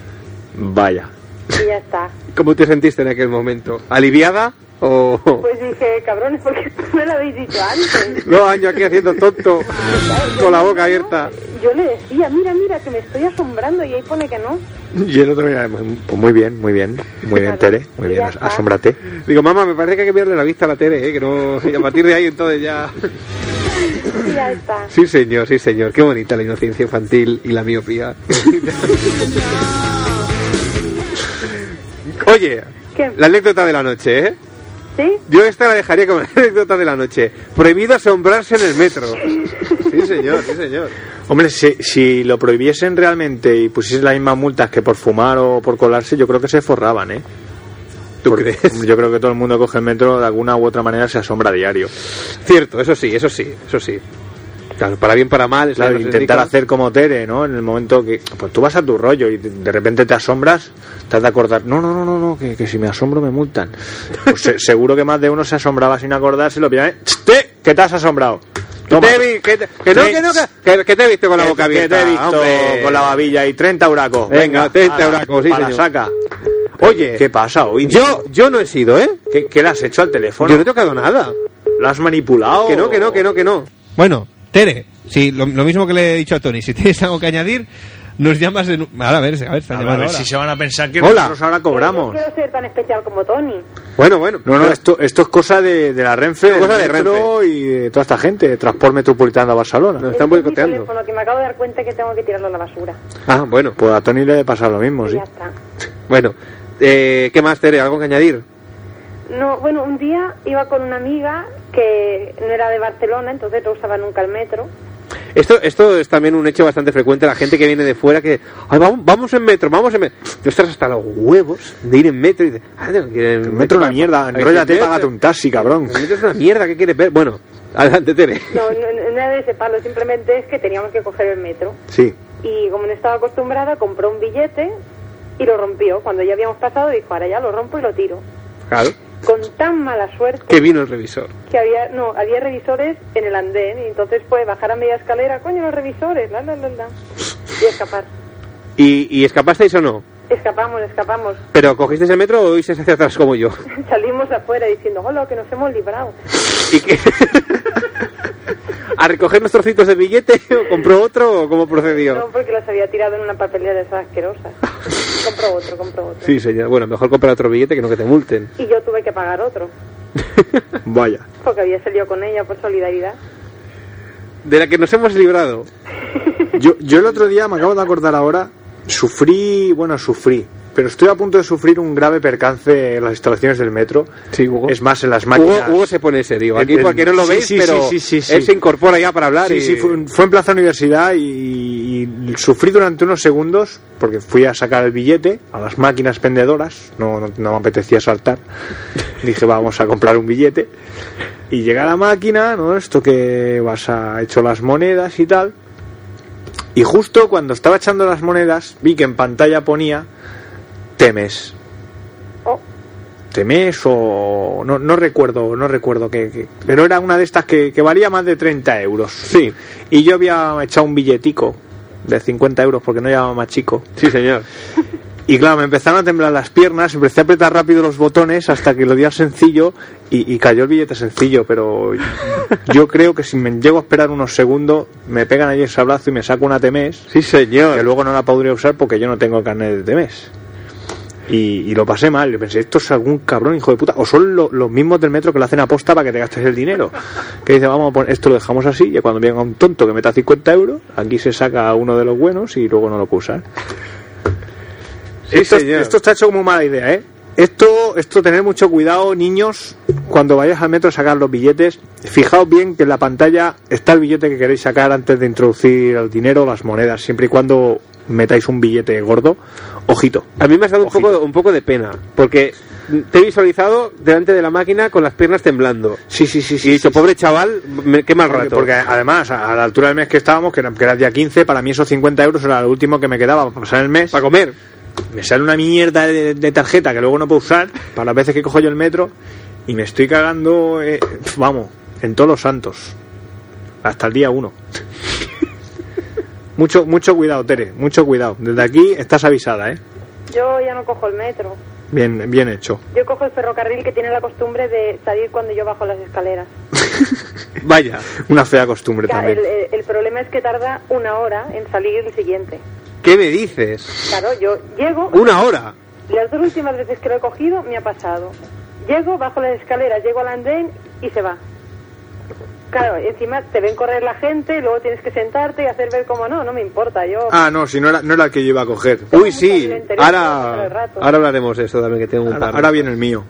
Vaya. Y ya está. ¿Cómo te sentiste en aquel momento? ¿Aliviada? ¿O.? Pues dije, cabrones, ¿por qué me lo habéis dicho antes? No, año aquí haciendo tonto, con la boca abierta. Yo le decía, mira, mira, que me estoy asombrando y ahí pone que no. Y el otro, mira, pues muy bien, muy bien. Muy bien, Tere. Muy bien, asómbrate. Digo, mamá, me parece que hay que mirarle la vista a la Tere, ¿eh? que no. Y a partir de ahí, entonces ya. Ya está. Sí, señor, sí, señor. Qué bonita la inocencia infantil y la miopía. <laughs> <laughs> Oye, ¿Qué? la anécdota de la noche, ¿eh? ¿Sí? Yo esta la dejaría como la <laughs> anécdota de la noche. Prohibido asombrarse en el metro. Sí, señor, sí, señor. Hombre, si, si lo prohibiesen realmente y pusiesen las mismas multas que por fumar o por colarse, yo creo que se forraban, ¿eh? ¿Tú Porque crees? Yo creo que todo el mundo coge el metro de alguna u otra manera se asombra a diario. Cierto, eso sí, eso sí, eso sí. Claro, para bien, para mal. Claro, que intentar hacer como Tere, ¿no? En el momento que pues tú vas a tu rollo y de- repente te asombras, te has de acordar, no, no, no, no, no que, que si me asombro me multan. Pues se- <laughs> seguro que más de uno se asombraba sin acordarse y lo pillan, ¿eh? ¡Te! ¿Qué te has asombrado? Que Toma. te, vi- que te- que no, que no, que, que- que te he visto con la Que- boca que abierta. te he visto hombre. con la babilla y 30 huracos. Venga, 30 ala, huracos, sí, para señor. saca. Oye, ¿Qué pasa hoy? yo, yo no he sido, ¿eh? ¿Qué, qué le has hecho al teléfono? Yo no he tocado nada. ¿Lo has manipulado? Que no, que no, que no, que no. Bueno, Tere, sí, lo, lo mismo que le he dicho a Tony. Si tienes algo que añadir, nos llamas en... un- Ahora, a ver, a ver, A ver, llamando a ver si se van a pensar que Hola. nosotros ahora cobramos. Yo quiero ser tan especial como Tony. Bueno, bueno. No, no, esto, esto es cosa de, de la Renfe, Es cosa de metro y de toda esta gente, de Transport Metropolitano a Barcelona. Nos están boicoteando. teléfono que me acabo de dar cuenta que tengo que tirarlo a la basura. Ah, bueno, Pues a Tony le pasa lo mismo, Y sí. ya está. bueno. Eh, ¿Qué más, Tere? ¿Algo que añadir? No, bueno, un día iba con una amiga que no era de Barcelona, entonces no usaba nunca el metro. Esto, esto es también un hecho bastante frecuente. La gente que viene de fuera que. "Ay, vamos, vamos en metro, vamos en metro. Tú estás hasta los huevos de ir en metro y dices. "Ah, tengo que ir en El metro es una mierda, Ay, metro- págate un taxi, cabrón. El metro es una mierda, ¿qué quieres ver? Bueno, <laughs> adelante, Tere. No, no, no era de ese palo, simplemente es que teníamos que coger el metro. Sí. Y como no estaba acostumbrada, compró un billete y lo rompió. Cuando ya habíamos pasado, dijo, ahora ya lo rompo y lo tiro. Claro. Con tan mala suerte Que vino el revisor. que había, no, había revisores en el andén y entonces pues bajar a media escalera, coño, los revisores, la, la, la, la. Y escapar. ¿Y, y escapasteis o no? Escapamos, escapamos. ¿Pero cogisteis el metro o isteis hacia atrás como yo? <laughs> Salimos afuera diciendo, hola, que nos hemos librado. ¿Y qué? <laughs> ¿A recoger unos trocitos de billete o compró otro o cómo No, procedió? porque los había tirado en una papelera de esas asquerosas. Compró otro, compró otro. Sí, señor. Bueno, mejor comprar otro billete que no que te multen. Y yo tuve que pagar otro, <laughs> Vaya. porque había salido con ella por solidaridad. De la que nos hemos librado. <laughs> Yo, yo el otro día, me acabo de acordar ahora, sufrí, bueno, sufrí, pero estoy a punto de sufrir un grave percance en las instalaciones del metro. Sí, Hugo. Es más, en las máquinas. Hugo se pone serio. Aquí El- porque no lo sí, veis, sí, pero sí, sí, sí, él se incorpora ya para hablar. Sí, y... sí, fue, fue en Plaza Universidad y, y sufrí durante unos segundos porque fui a sacar el billete a las máquinas vendedoras, no, no, no me apetecía saltar. <laughs> Dije, vamos a comprar un billete. Y llega a la máquina, ¿no? Esto que vas a hecho las monedas y tal. Y justo cuando estaba echando las monedas, vi que en pantalla ponía Temes. Oh. Temes o no, no recuerdo, no recuerdo que, pero era una de estas que, que valía más de 30 euros. Sí, Y yo había echado un billetico de 50 euros porque no llevaba más chico. sí, señor. Y claro, me empezaron a temblar las piernas, empecé a apretar rápido los botones hasta que lo di al sencillo y, y cayó el billete sencillo. Pero yo creo que si me llego a esperar unos segundos, me pegan ahí el sablazo y me saco una Temes, Sí, señor. que luego no la podría usar porque yo no tengo carnet de Temes. Y, y lo pasé mal, yo pensé, esto es algún cabrón hijo de puta, o son lo- los mismos del metro que lo hacen aposta para que te gastes el dinero. <laughs> Que dice, vamos a poner, esto lo dejamos así, y cuando venga un tonto que meta 50 euros, aquí se saca uno de los buenos y luego no lo puede. Sí, esto, esto está hecho como mala idea, ¿eh? Esto, esto tener mucho cuidado, niños, cuando vayáis al metro a sacar los billetes, fijaos bien que en la pantalla está el billete que queréis sacar antes de introducir el dinero las monedas, siempre y cuando metáis un billete gordo. Ojito. A mí me has dado un Ojito. poco, un poco de pena, porque te he visualizado delante de la máquina con las piernas temblando. Sí, sí, sí, y he dicho, pobre chaval, me- qué mal rato. porque además, a, a la altura del mes que estábamos, que era, que era el día 15, para mí esos 50 euros era lo último que me quedaba para pasar el mes. Para comer. me sale una mierda de, de tarjeta que luego no puedo usar para las veces que cojo yo el metro y me estoy cagando, eh, vamos, en todos los santos. Hasta el día 1. <laughs> mucho, mucho cuidado, Tere, mucho cuidado. Desde aquí estás avisada, ¿eh? Yo ya no cojo el metro. Bien, bien hecho. Yo cojo el ferrocarril que tiene la costumbre de salir cuando yo bajo las escaleras. <laughs> Vaya. Una fea costumbre también. el, el- el problema es que tarda una hora en salir el siguiente. ¿Qué me dices? Claro, yo llego, Una hora. las dos últimas veces que lo he cogido me ha pasado. Llego, bajo las escaleras, llego al andén y se va. Claro, encima te ven correr la gente, luego tienes que sentarte y hacer ver como no, no me importa, yo... Ah, no, si no era, no era el que yo iba a coger. Uy, sí. Ahora, ahora hablaremos de eso también, que tengo un Ahora, par. ahora viene el mío.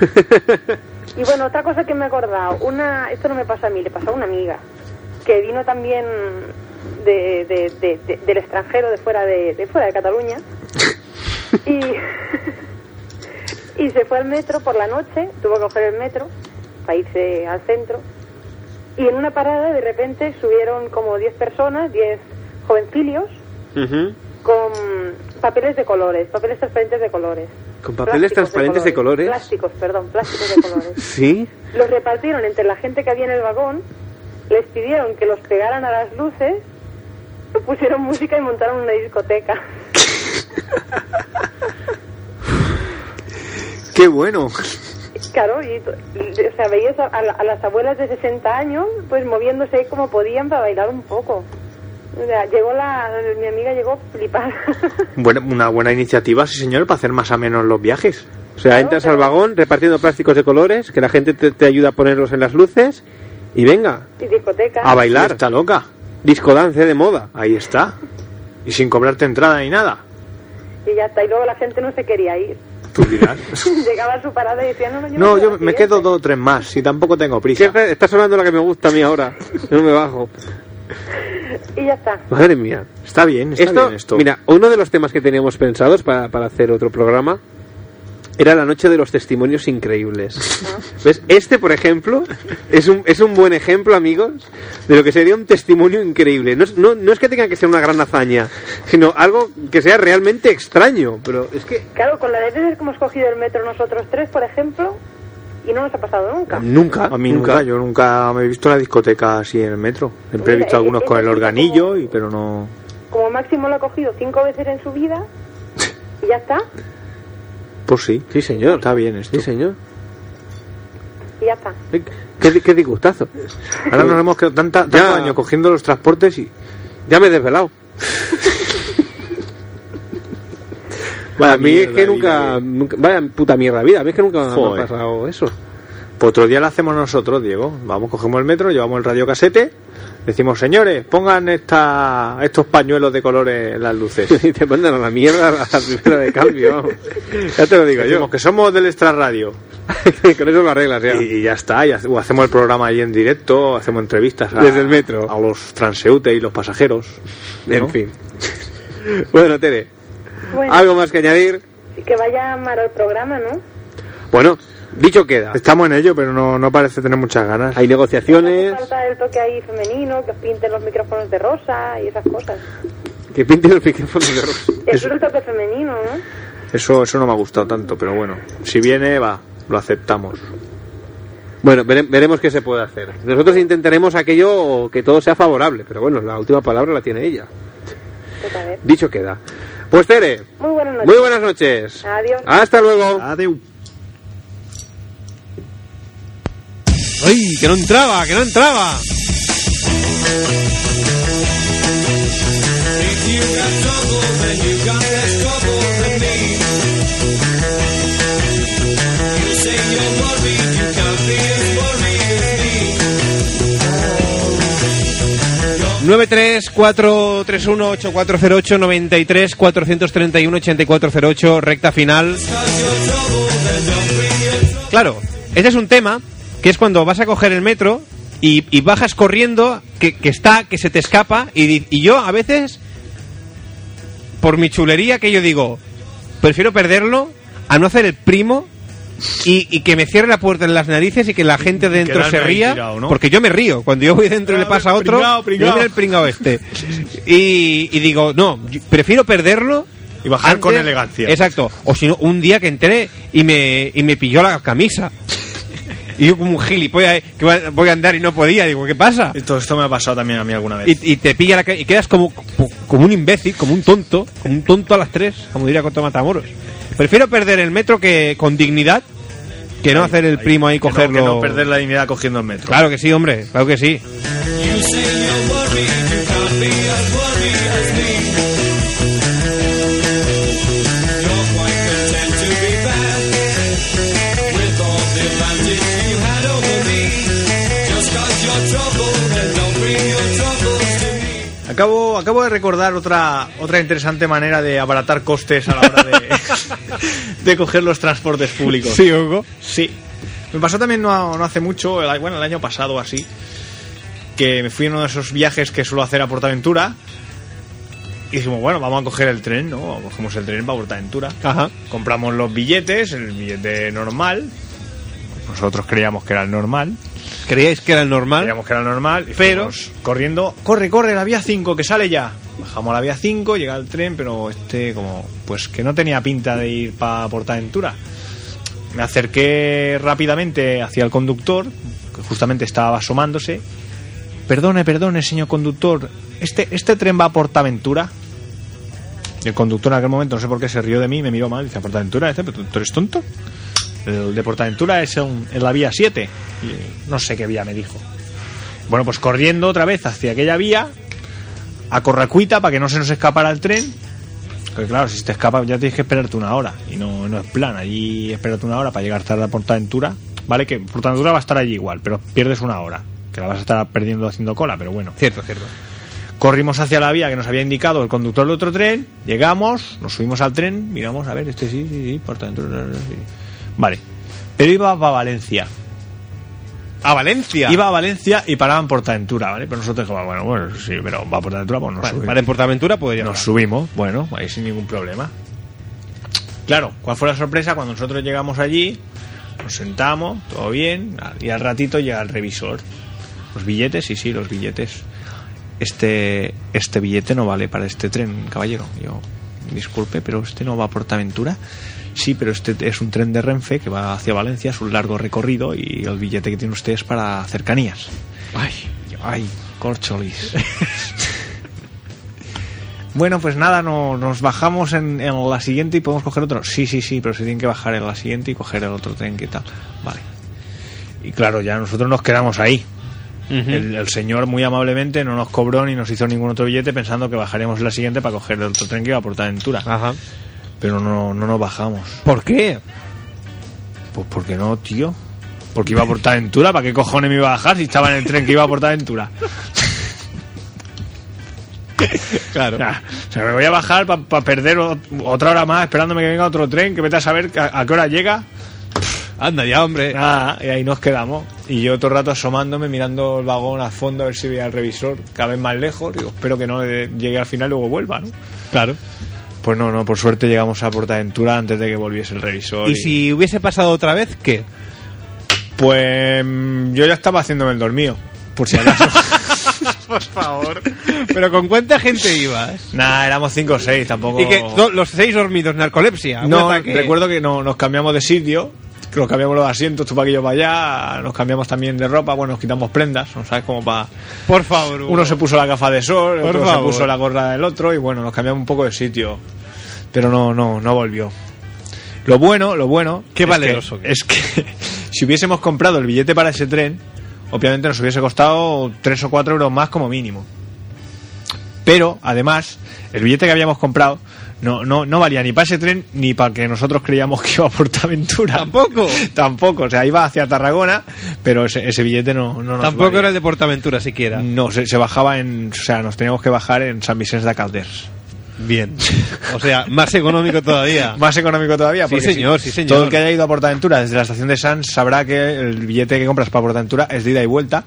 <laughs> Y bueno, otra cosa que me he acordado, una, esto no me pasa a mí, le pasó a una amiga, que vino también de, de- de- de- del extranjero, de fuera de, de fuera de Cataluña, <laughs> y, <laughs> Y se fue al metro por la noche, tuvo que coger el metro para irse al centro. Y en una parada de repente subieron como 10 personas, 10 jovencillos, con papeles de colores, papeles transparentes de colores. Con papeles Plásticos transparentes de colores. Plásticos, perdón, plásticos de colores. <laughs> Sí. Los repartieron entre la gente que había en el vagón, les pidieron que los pegaran a las luces, <laughs> pusieron música y montaron una discoteca. <laughs> Qué bueno. Claro, y, y, o sea, veías a, a la- a las abuelas de 60 años pues moviéndose como podían para bailar un poco. O sea, llegó la, mi amiga llegó flipada. <laughs> Buena- una buena iniciativa, sí señor, para hacer más a menos los viajes. O sea, entras al vagón repartiendo plásticos de colores, que la gente te, te ayuda a ponerlos en las luces y venga, y discoteca. a bailar. Está loca. Disco dance de moda. Ahí está. Y sin cobrarte entrada ni nada. Y ya está, y luego la gente no se quería ir. Tú dirás. <laughs> Llegaba a su parada y decía, no, no, yo No, yo me siguiente". quedo dos o tres más, si tampoco tengo prisa. ¿Qué está sonando la que me gusta a mí ahora? No me bajo. Y ya está. Madre mía. Está bien, está esto, bien esto. Mira, uno de los temas que teníamos pensados para, para hacer otro programa era la noche de los testimonios increíbles. ¿Ves? Este, por ejemplo, es un, es un buen ejemplo, amigos, de lo que sería un testimonio increíble. No, es- no, no es que tenga que ser una gran hazaña, sino algo que sea realmente extraño. Pero es que Claro, con la de veces que hemos cogido el metro nosotros tres, por ejemplo, y no nos ha pasado nunca. nunca, A mí nunca. yo nunca me he visto la discoteca así en el metro. Siempre he visto eh, algunos con el organillo, y pero no... Como máximo lo ha cogido cinco veces en su vida y ya está, Pues sí. Sí, señor. Está bien esto. Sí, señor. y ya está. Qué, qué disgustazo. Ahora nos hemos quedado tanta, tanto Ya. año cogiendo los transportes y... Ya me he desvelado. <laughs> Vaya a mí es mierda que nunca, Vaya puta mierda vida. A mí es que nunca me ha pasado eso. Pues otro día lo hacemos nosotros, Diego. Vamos, cogemos el metro, llevamos el radiocasete, decimos, señores, pongan esta, estos pañuelos de colores en las luces. <laughs> y te mandan a la mierda a la primera de cambio. vamos. Ya te lo digo yo. Decimos que somos del Extra Radio. <laughs> Con eso lo arreglas ya. Y, y ya está, y hace- o hacemos el programa ahí en directo, hacemos entrevistas a, Desde el metro. a los transeúntes y los pasajeros. En ¿no? fin. <laughs> Bueno, Tere, Bueno, ¿algo más que añadir? que vaya mal el programa, ¿no? Bueno, dicho queda. Estamos en ello, pero no, no parece tener muchas ganas. Hay negociaciones. falta el toque ahí femenino, que pinten los micrófonos de rosa y esas cosas. Que pinten los micrófonos de rosa. Eso es el toque femenino, ¿no? Eso, eso no me ha gustado tanto, pero bueno, si viene, va, lo aceptamos. Bueno, vere- veremos qué se puede hacer. Nosotros intentaremos aquello que todo sea favorable, pero bueno, la última palabra la tiene ella. Dicho queda. Pues Tere, Muy buenas noches. muy buenas noches. Adiós. Hasta luego. Adeu. ¡Ay, que no entraba, que no entraba! Nueve tres cuatro tres uno ocho cuatro cero ocho noventa y tres cuatrocientos treinta y uno ochenta y cuatro cero ocho recta final. Claro, este es un tema que es cuando vas a coger el metro y, y bajas corriendo, que, que está, que se te escapa, y, yo a veces, por mi chulería, que yo digo, prefiero perderlo a no hacer el primo y, y que me cierre la puerta en las narices y que la gente dentro se ría, tirado, ¿no? porque yo me río. Cuando yo voy dentro y le pasa a otro, pringao, pringao. yo mira el pringao <laughs> este. Y, y digo, no, prefiero perderlo Y bajar con elegancia. Exacto. O si no, un día que entré y me, y me pilló la camisa. Y yo como un gilipollas, eh, que voy a- andar y no podía. Digo, ¿qué pasa? Esto, esto me ha pasado también a mí alguna vez. Y, y te pilla la y quedas como, como un imbécil, como un tonto, como un tonto a las tres, como diría Coto Matamoros. Prefiero perder el metro que con dignidad que no hacer el primo ahí Que no- cogerlo. que no perder la dignidad cogiendo el metro. Claro que sí, hombre, claro que sí. Acabo, acabo de recordar otra, otra interesante manera de abaratar costes a la hora de, <laughs> de coger los transportes públicos. Sí, Hugo. Sí. Me pasó también no, no hace mucho, el, bueno, el año pasado así, que me fui en uno de esos viajes que suelo hacer a Portaventura Y dijimos, bueno, vamos a coger el tren, ¿no? Cogemos el tren para Portaventura. Ajá. Compramos los billetes, el billete normal. Nosotros creíamos que era el normal. ¿Creíais que era el normal? Creíamos que era el normal. y Pero- corriendo, corre, corre, la vía 5, que sale ya. Bajamos a la vía 5, llega el tren, pero este como, pues que no tenía pinta de ir para Portaventura. Me acerqué rápidamente hacia el conductor, que justamente estaba asomándose. Perdone, perdone, señor conductor, ¿este, este tren va a Portaventura? Y el conductor en aquel momento, no sé por qué, se rió de mí, me miró mal, dice, ¿a Portaventura? Dice, ¿pero tú eres tonto? El de Portaventura es en, en la vía 7. Y no sé qué vía me dijo. Bueno, pues corriendo otra vez hacia aquella vía, a corracuita para que no se nos escapara el tren. Porque claro, si te escapa ya tienes que esperarte una hora. Y no, no es plan, allí espérate una hora para llegar tarde a Portaventura. Vale, que Portaventura va a estar allí igual, pero pierdes una hora. Que la vas a estar perdiendo haciendo cola, pero bueno. Cierto, cierto. Corrimos hacia la vía que nos había indicado el conductor del otro tren, llegamos, nos subimos al tren, miramos, a ver, este sí, sí, sí, Portaventura, sí. Vale. Pero iba para Valencia. A Valencia. Iba a Valencia y paraba en Portaventura, ¿vale? Pero nosotros dijimos, bueno, bueno, sí, pero va a Portaventura, pues nos Vale, subimos. para en Portaventura podría Nos subimos, bueno, ahí sin ningún problema. Claro, ¿cuál fue la sorpresa? Cuando nosotros llegamos allí, nos sentamos, todo bien, y al ratito llega el revisor. Los billetes, sí, sí, los billetes. Este, este billete no vale para este tren, caballero. Yo, disculpe, pero este no va a Portaventura. Sí, pero este es un tren de Renfe que va hacia Valencia, es un largo recorrido y el billete que tiene usted es para cercanías. Ay, ay, corcholis. Bueno, pues nada, no, nos bajamos en, en la siguiente y podemos coger otro. Sí, sí, sí, pero se tienen que bajar en la siguiente y coger el otro tren, ¿qué tal? Vale. Y claro, ya nosotros nos quedamos ahí. el, el señor muy amablemente no nos cobró ni nos hizo ningún otro billete pensando que bajaríamos en la siguiente para coger el otro tren que iba a Portaventura. Ajá. Pero no, no nos bajamos. ¿Por qué? Pues porque no, tío. Porque iba a Portaventura, ¿para qué cojones me iba a bajar si estaba en el tren que iba a Portaventura? <laughs> Claro. Ya, o sea, me voy a bajar para perder o- otra hora más esperándome que venga otro tren, que vete a saber a, a qué hora llega. Anda ya, hombre. Nada, y ahí nos quedamos. Y yo todo el rato asomándome, mirando el vagón a fondo a ver si veía el revisor cada vez más lejos. Digo, espero que no eh, llegue al final y luego vuelva, ¿no? Claro. Pues no, no, por suerte llegamos a Portaventura antes de que volviese el revisor. ¿Y si hubiese pasado otra vez, qué? Pues yo ya estaba haciéndome el dormido, por si acaso. <laughs> Por favor. ¿Pero con cuánta gente ibas? Nada, éramos cinco o seis, tampoco... Y que los seis dormidos, narcolepsia. un No, ataque. recuerdo que no, nos cambiamos de sitio, que nos cambiamos los asientos, tú para aquí yo para allá, nos cambiamos también de ropa, bueno, nos quitamos prendas, ¿no sabes? Como para... Por favor, Hugo. Uno se puso la gafa de sol, Por otro se puso la gorra del otro y bueno, nos cambiamos un poco de sitio. Pero no, no, no volvió. Lo bueno, lo bueno... Qué es valeroso que- Es que <laughs> si hubiésemos comprado el billete para ese tren, obviamente nos hubiese costado 3 o 4 euros más como mínimo. Pero, además, el billete que habíamos comprado no, no, no valía ni para ese tren ni para que nosotros creíamos que iba a Portaventura. Tampoco. <laughs> Tampoco, o sea, iba hacia Tarragona, pero ese, ese billete no, no nos Tampoco valía. era el de Portaventura siquiera. No, se, se bajaba en. O sea, nos teníamos que bajar en San Vicente de Calders. Bien. <laughs> O sea, más económico todavía. Más económico todavía. Sí, señor, si- sí, señor. Todo el que haya ido a Portaventura desde la estación de Sans sabrá que el billete que compras para Portaventura es de ida y vuelta.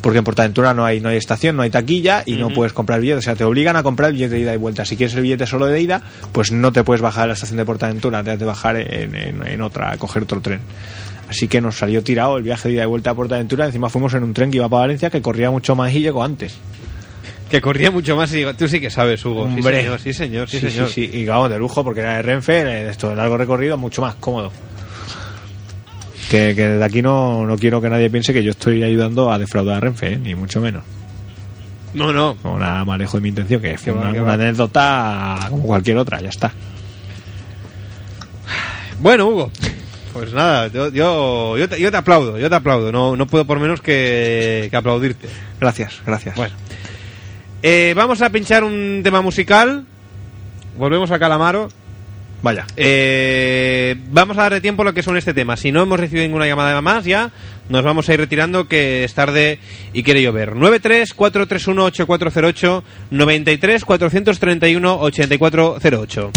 Porque en Portaventura no hay, no hay estación, no hay taquilla y no puedes comprar billete. O sea, te obligan a comprar el billete de ida y vuelta. Si quieres el billete solo de ida, pues no te puedes bajar a la estación de Portaventura, te has de bajar en, en- en otra, a coger otro tren. Así que nos salió tirado el viaje de ida y vuelta a Portaventura. Encima fuimos en un tren que iba para Valencia que corría mucho más y llegó antes. Que corría mucho más y digo, tú sí que sabes, Hugo. Hombre. Sí, señor, sí, señor, sí, Sí, señor. sí, sí. Y vamos, de lujo, porque era de Renfe, esto de largo recorrido, mucho más cómodo. Que, que desde aquí no, no quiero que nadie piense que yo estoy ayudando a defraudar a Renfe, ¿eh? ni mucho menos. No, no. No, nada más lejos de mi intención, que va, una, anécdota como cualquier otra, ya está. Bueno, Hugo. Pues nada, yo, yo, yo, te, yo te aplaudo, yo te aplaudo. No, no puedo por menos que, que aplaudirte. Gracias, gracias. Bueno. Eh, vamos a pinchar un tema musical. Volvemos a Calamaro. Vaya. Eh, vamos a darle tiempo a lo que son este tema. Si no hemos recibido ninguna llamada más, ya nos vamos a ir retirando, que es tarde y quiere llover. 93-431-8408, 93-431-8408.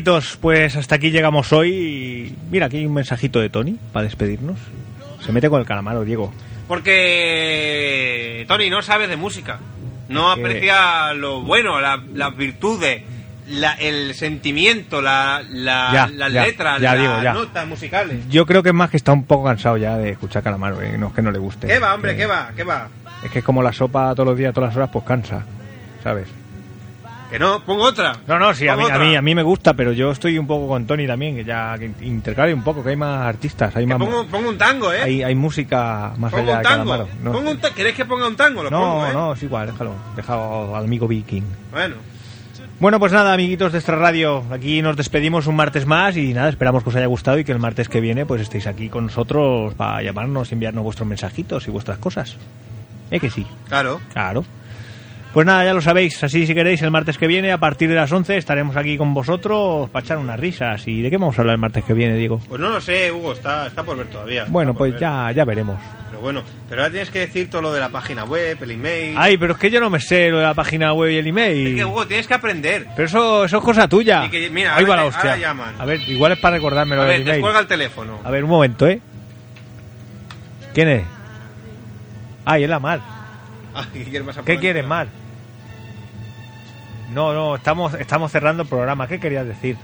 Amiguitos, pues hasta aquí llegamos hoy. y Mira, aquí hay un mensajito de Tony para despedirnos. Se mete con el calamaro, Diego. Porque Tony no sabe de música. No que- aprecia lo bueno, la- las virtudes, la- el sentimiento, la, la, Ya, las ya, letras, ya, las Diego, notas musicales. Yo creo que es más que está un poco cansado ya de escuchar calamaro, eh, no es que no le guste. ¿Qué va, hombre? Que- ¿Qué va? ¿Qué va? Es que es como la sopa todos los días, todas las horas, pues cansa, ¿sabes? Que no, pongo otra. No, no, sí, a mí, a, mí, a mí me gusta, pero yo estoy un poco con Tony también, que ya que intercambie un poco, que hay más artistas, hay Que más... pongo, pongo un tango, ¿eh? Hay, hay música más pongo allá un de tango. calamaro. No, Pongo un ¿Queréis que ponga un tango? Lo no, pongo, ¿eh? no, es igual, déjalo, déjalo al amigo Viking. Bueno, Bueno, pues nada, amiguitos de Extra Radio, aquí nos despedimos un martes más y nada, esperamos que os haya gustado y que el martes que viene pues estéis aquí con nosotros para llamarnos, enviarnos vuestros mensajitos y vuestras cosas. ¿Eh que sí? claro. Claro. Pues nada, ya lo sabéis, así si queréis el martes que viene a partir de las 11 estaremos aquí con vosotros para echar unas risas. ¿Y de qué vamos a hablar el martes que viene, Diego? Pues no lo sé, Hugo, está, está por ver todavía. Bueno, pues ver. ya, ya veremos. Pero bueno, pero ahora tienes que decir todo lo de la página web, el email. Ay, pero es que yo no me sé lo de la página web y el Es email. que, Hugo, tienes que aprender. Pero eso, eso es cosa tuya. Y que- mira, Ahí va la hostia. ahora llaman. A ver, igual es para recordarme lo A del ver, email. descuelga el teléfono. A ver, un momento, ¿eh? ¿Quién es? Ay, es la Mar. <laughs> Ay, ¿Qué quieres más ¿Qué apuntar? quieres, Mar? No, no, estamos, estamos cerrando el programa. ¿Qué querías decir?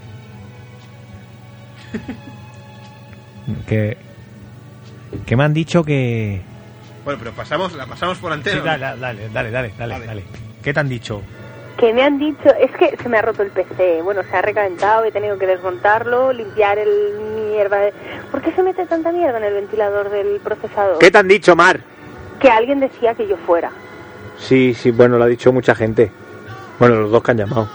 <laughs> que, que me han dicho que... Bueno, pero pasamos, la pasamos por Sí, antena. dale, dale, dale, dale, dale, Vale. dale. ¿Qué te han dicho? Que me han dicho, es que se me ha roto el PC, bueno, se ha recalentado, he tenido que desmontarlo, limpiar el mierda. de- ¿Por qué se mete tanta mierda en el ventilador del procesador? ¿Qué te han dicho, Mar? Que alguien decía que yo fuera. Sí, sí, bueno, lo ha dicho mucha gente. Bueno, los dos que han llamado.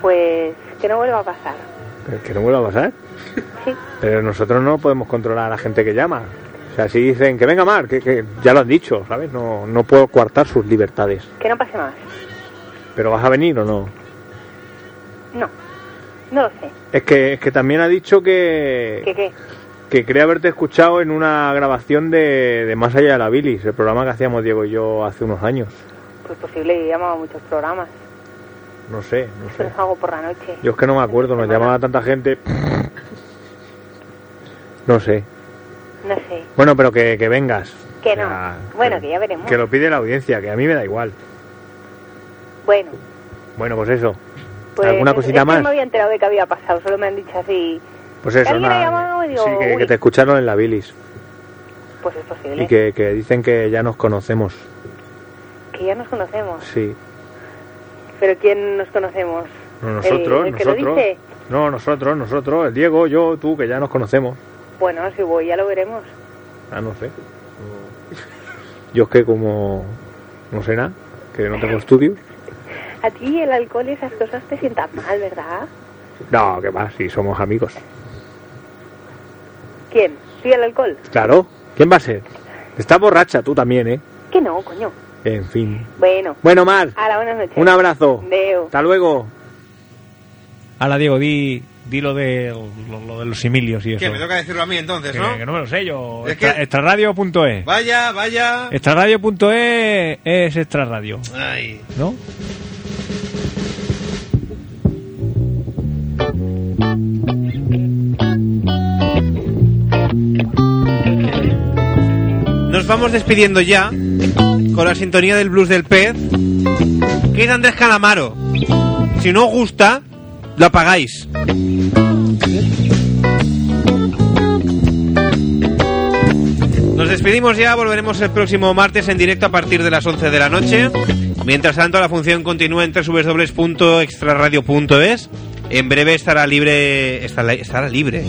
Pues que no vuelva a pasar. Pero que no vuelva a pasar. Sí. Pero nosotros no podemos controlar a la gente que llama. O sea, si dicen que venga Mar, que, que ya lo han dicho, ¿sabes? No, no puedo coartar sus libertades. Que no pase más. ¿Pero vas a venir o no? No. No lo sé. Es que, es que también ha dicho que, ¿Qué qué? que cree haberte escuchado en una grabación de, de Más allá de la bilis, el programa que hacíamos Diego y yo hace unos años. Pues posible, he llamado a muchos programas. No sé, no sé. los hago por la noche. Yo es que no me acuerdo, nos llamaba tanta gente. No sé. No sé. Bueno, pero que, que vengas. Que no. Bueno, que ya veremos. Que lo pide la audiencia, que a mí me da igual. Bueno. Bueno, pues eso. Pues ¿Alguna cosita es que más? No me había enterado de que había pasado, solo me han dicho así. Pues eso, digo, sí, que, que te escucharon en la bilis. Pues es posible. Y que, que dicen que ya nos conocemos. Que ya nos conocemos. Sí. ¿Pero quién nos conocemos? No, nosotros, ¿El- el que lo nosotros. dice? No, nosotros, nosotros. El Diego, yo, tú, que ya nos conocemos. Bueno, si voy ya lo veremos. Ah, no sé. Yo es que como no sé nada, que no tengo estudios. A ti el alcohol y esas cosas te sientan mal, ¿verdad? No, que más, si somos amigos. ¿Quién? ¿Sí el alcohol? Claro. ¿Quién va a ser? Estás borracha, tú también, ¿eh? Que no, coño. En fin. Bueno. Bueno, Mar, A la buenas noches. un abrazo. Deo. Hasta luego. Ahora, Diego, di, di lo, de, lo, lo de los similios y eso. Que me toca decirlo a mí entonces, Que- ¿no? que no me lo sé yo. Es Extra- que- Extraradio.es. Vaya, vaya. Extraradio.es es extraradio, Ay. ¿no? Nos vamos despidiendo ya con la sintonía del blues del pez, que es Andrés Calamaro. Si no os gusta, lo apagáis. Nos despedimos ya, volveremos el próximo martes en directo a partir de las 11 de la noche. Mientras tanto, la función continúa en www.extraradio.es. En breve estará libre, estará, estará libre,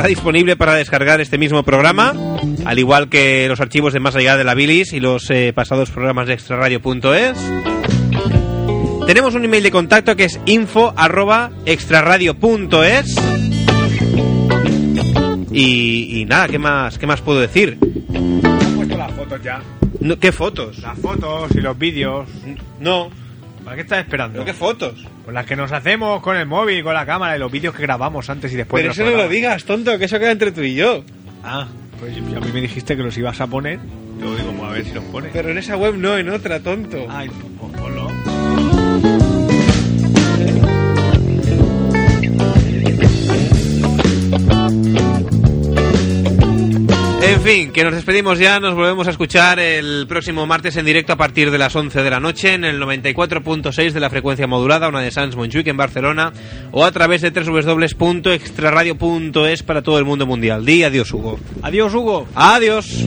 estará disponible para descargar este mismo programa, al igual que los archivos de Más Allá de la Bilis y los eh, pasados programas de extraradio.es. Tenemos un email de contacto que es info arroba extraradio.es. Y, y nada, ¿qué más, ¿qué más puedo decir? Han puesto las fotos ya. No, ¿Qué fotos? Las fotos y los vídeos. No, ¿Para qué estás esperando? ¿pero qué fotos? Pues las que nos hacemos con el móvil, con la cámara y los vídeos que grabamos antes y después. Pero de eso no lo digas, tonto, que eso queda entre tú y yo. Ah, pues a mí me dijiste que los ibas a poner. Yo digo, pues a ver si los pones. Pero en esa web no, en otra, tonto. Ay, pues ponlo. En fin, que nos despedimos ya, nos volvemos a escuchar el próximo martes en directo a partir de las 11 de la noche en el 94.6 de la frecuencia modulada, una de Sans Montjuic en Barcelona, o a través de www.extraradio.es para todo el mundo mundial. Di adiós, Hugo. Adiós, Hugo. Adiós.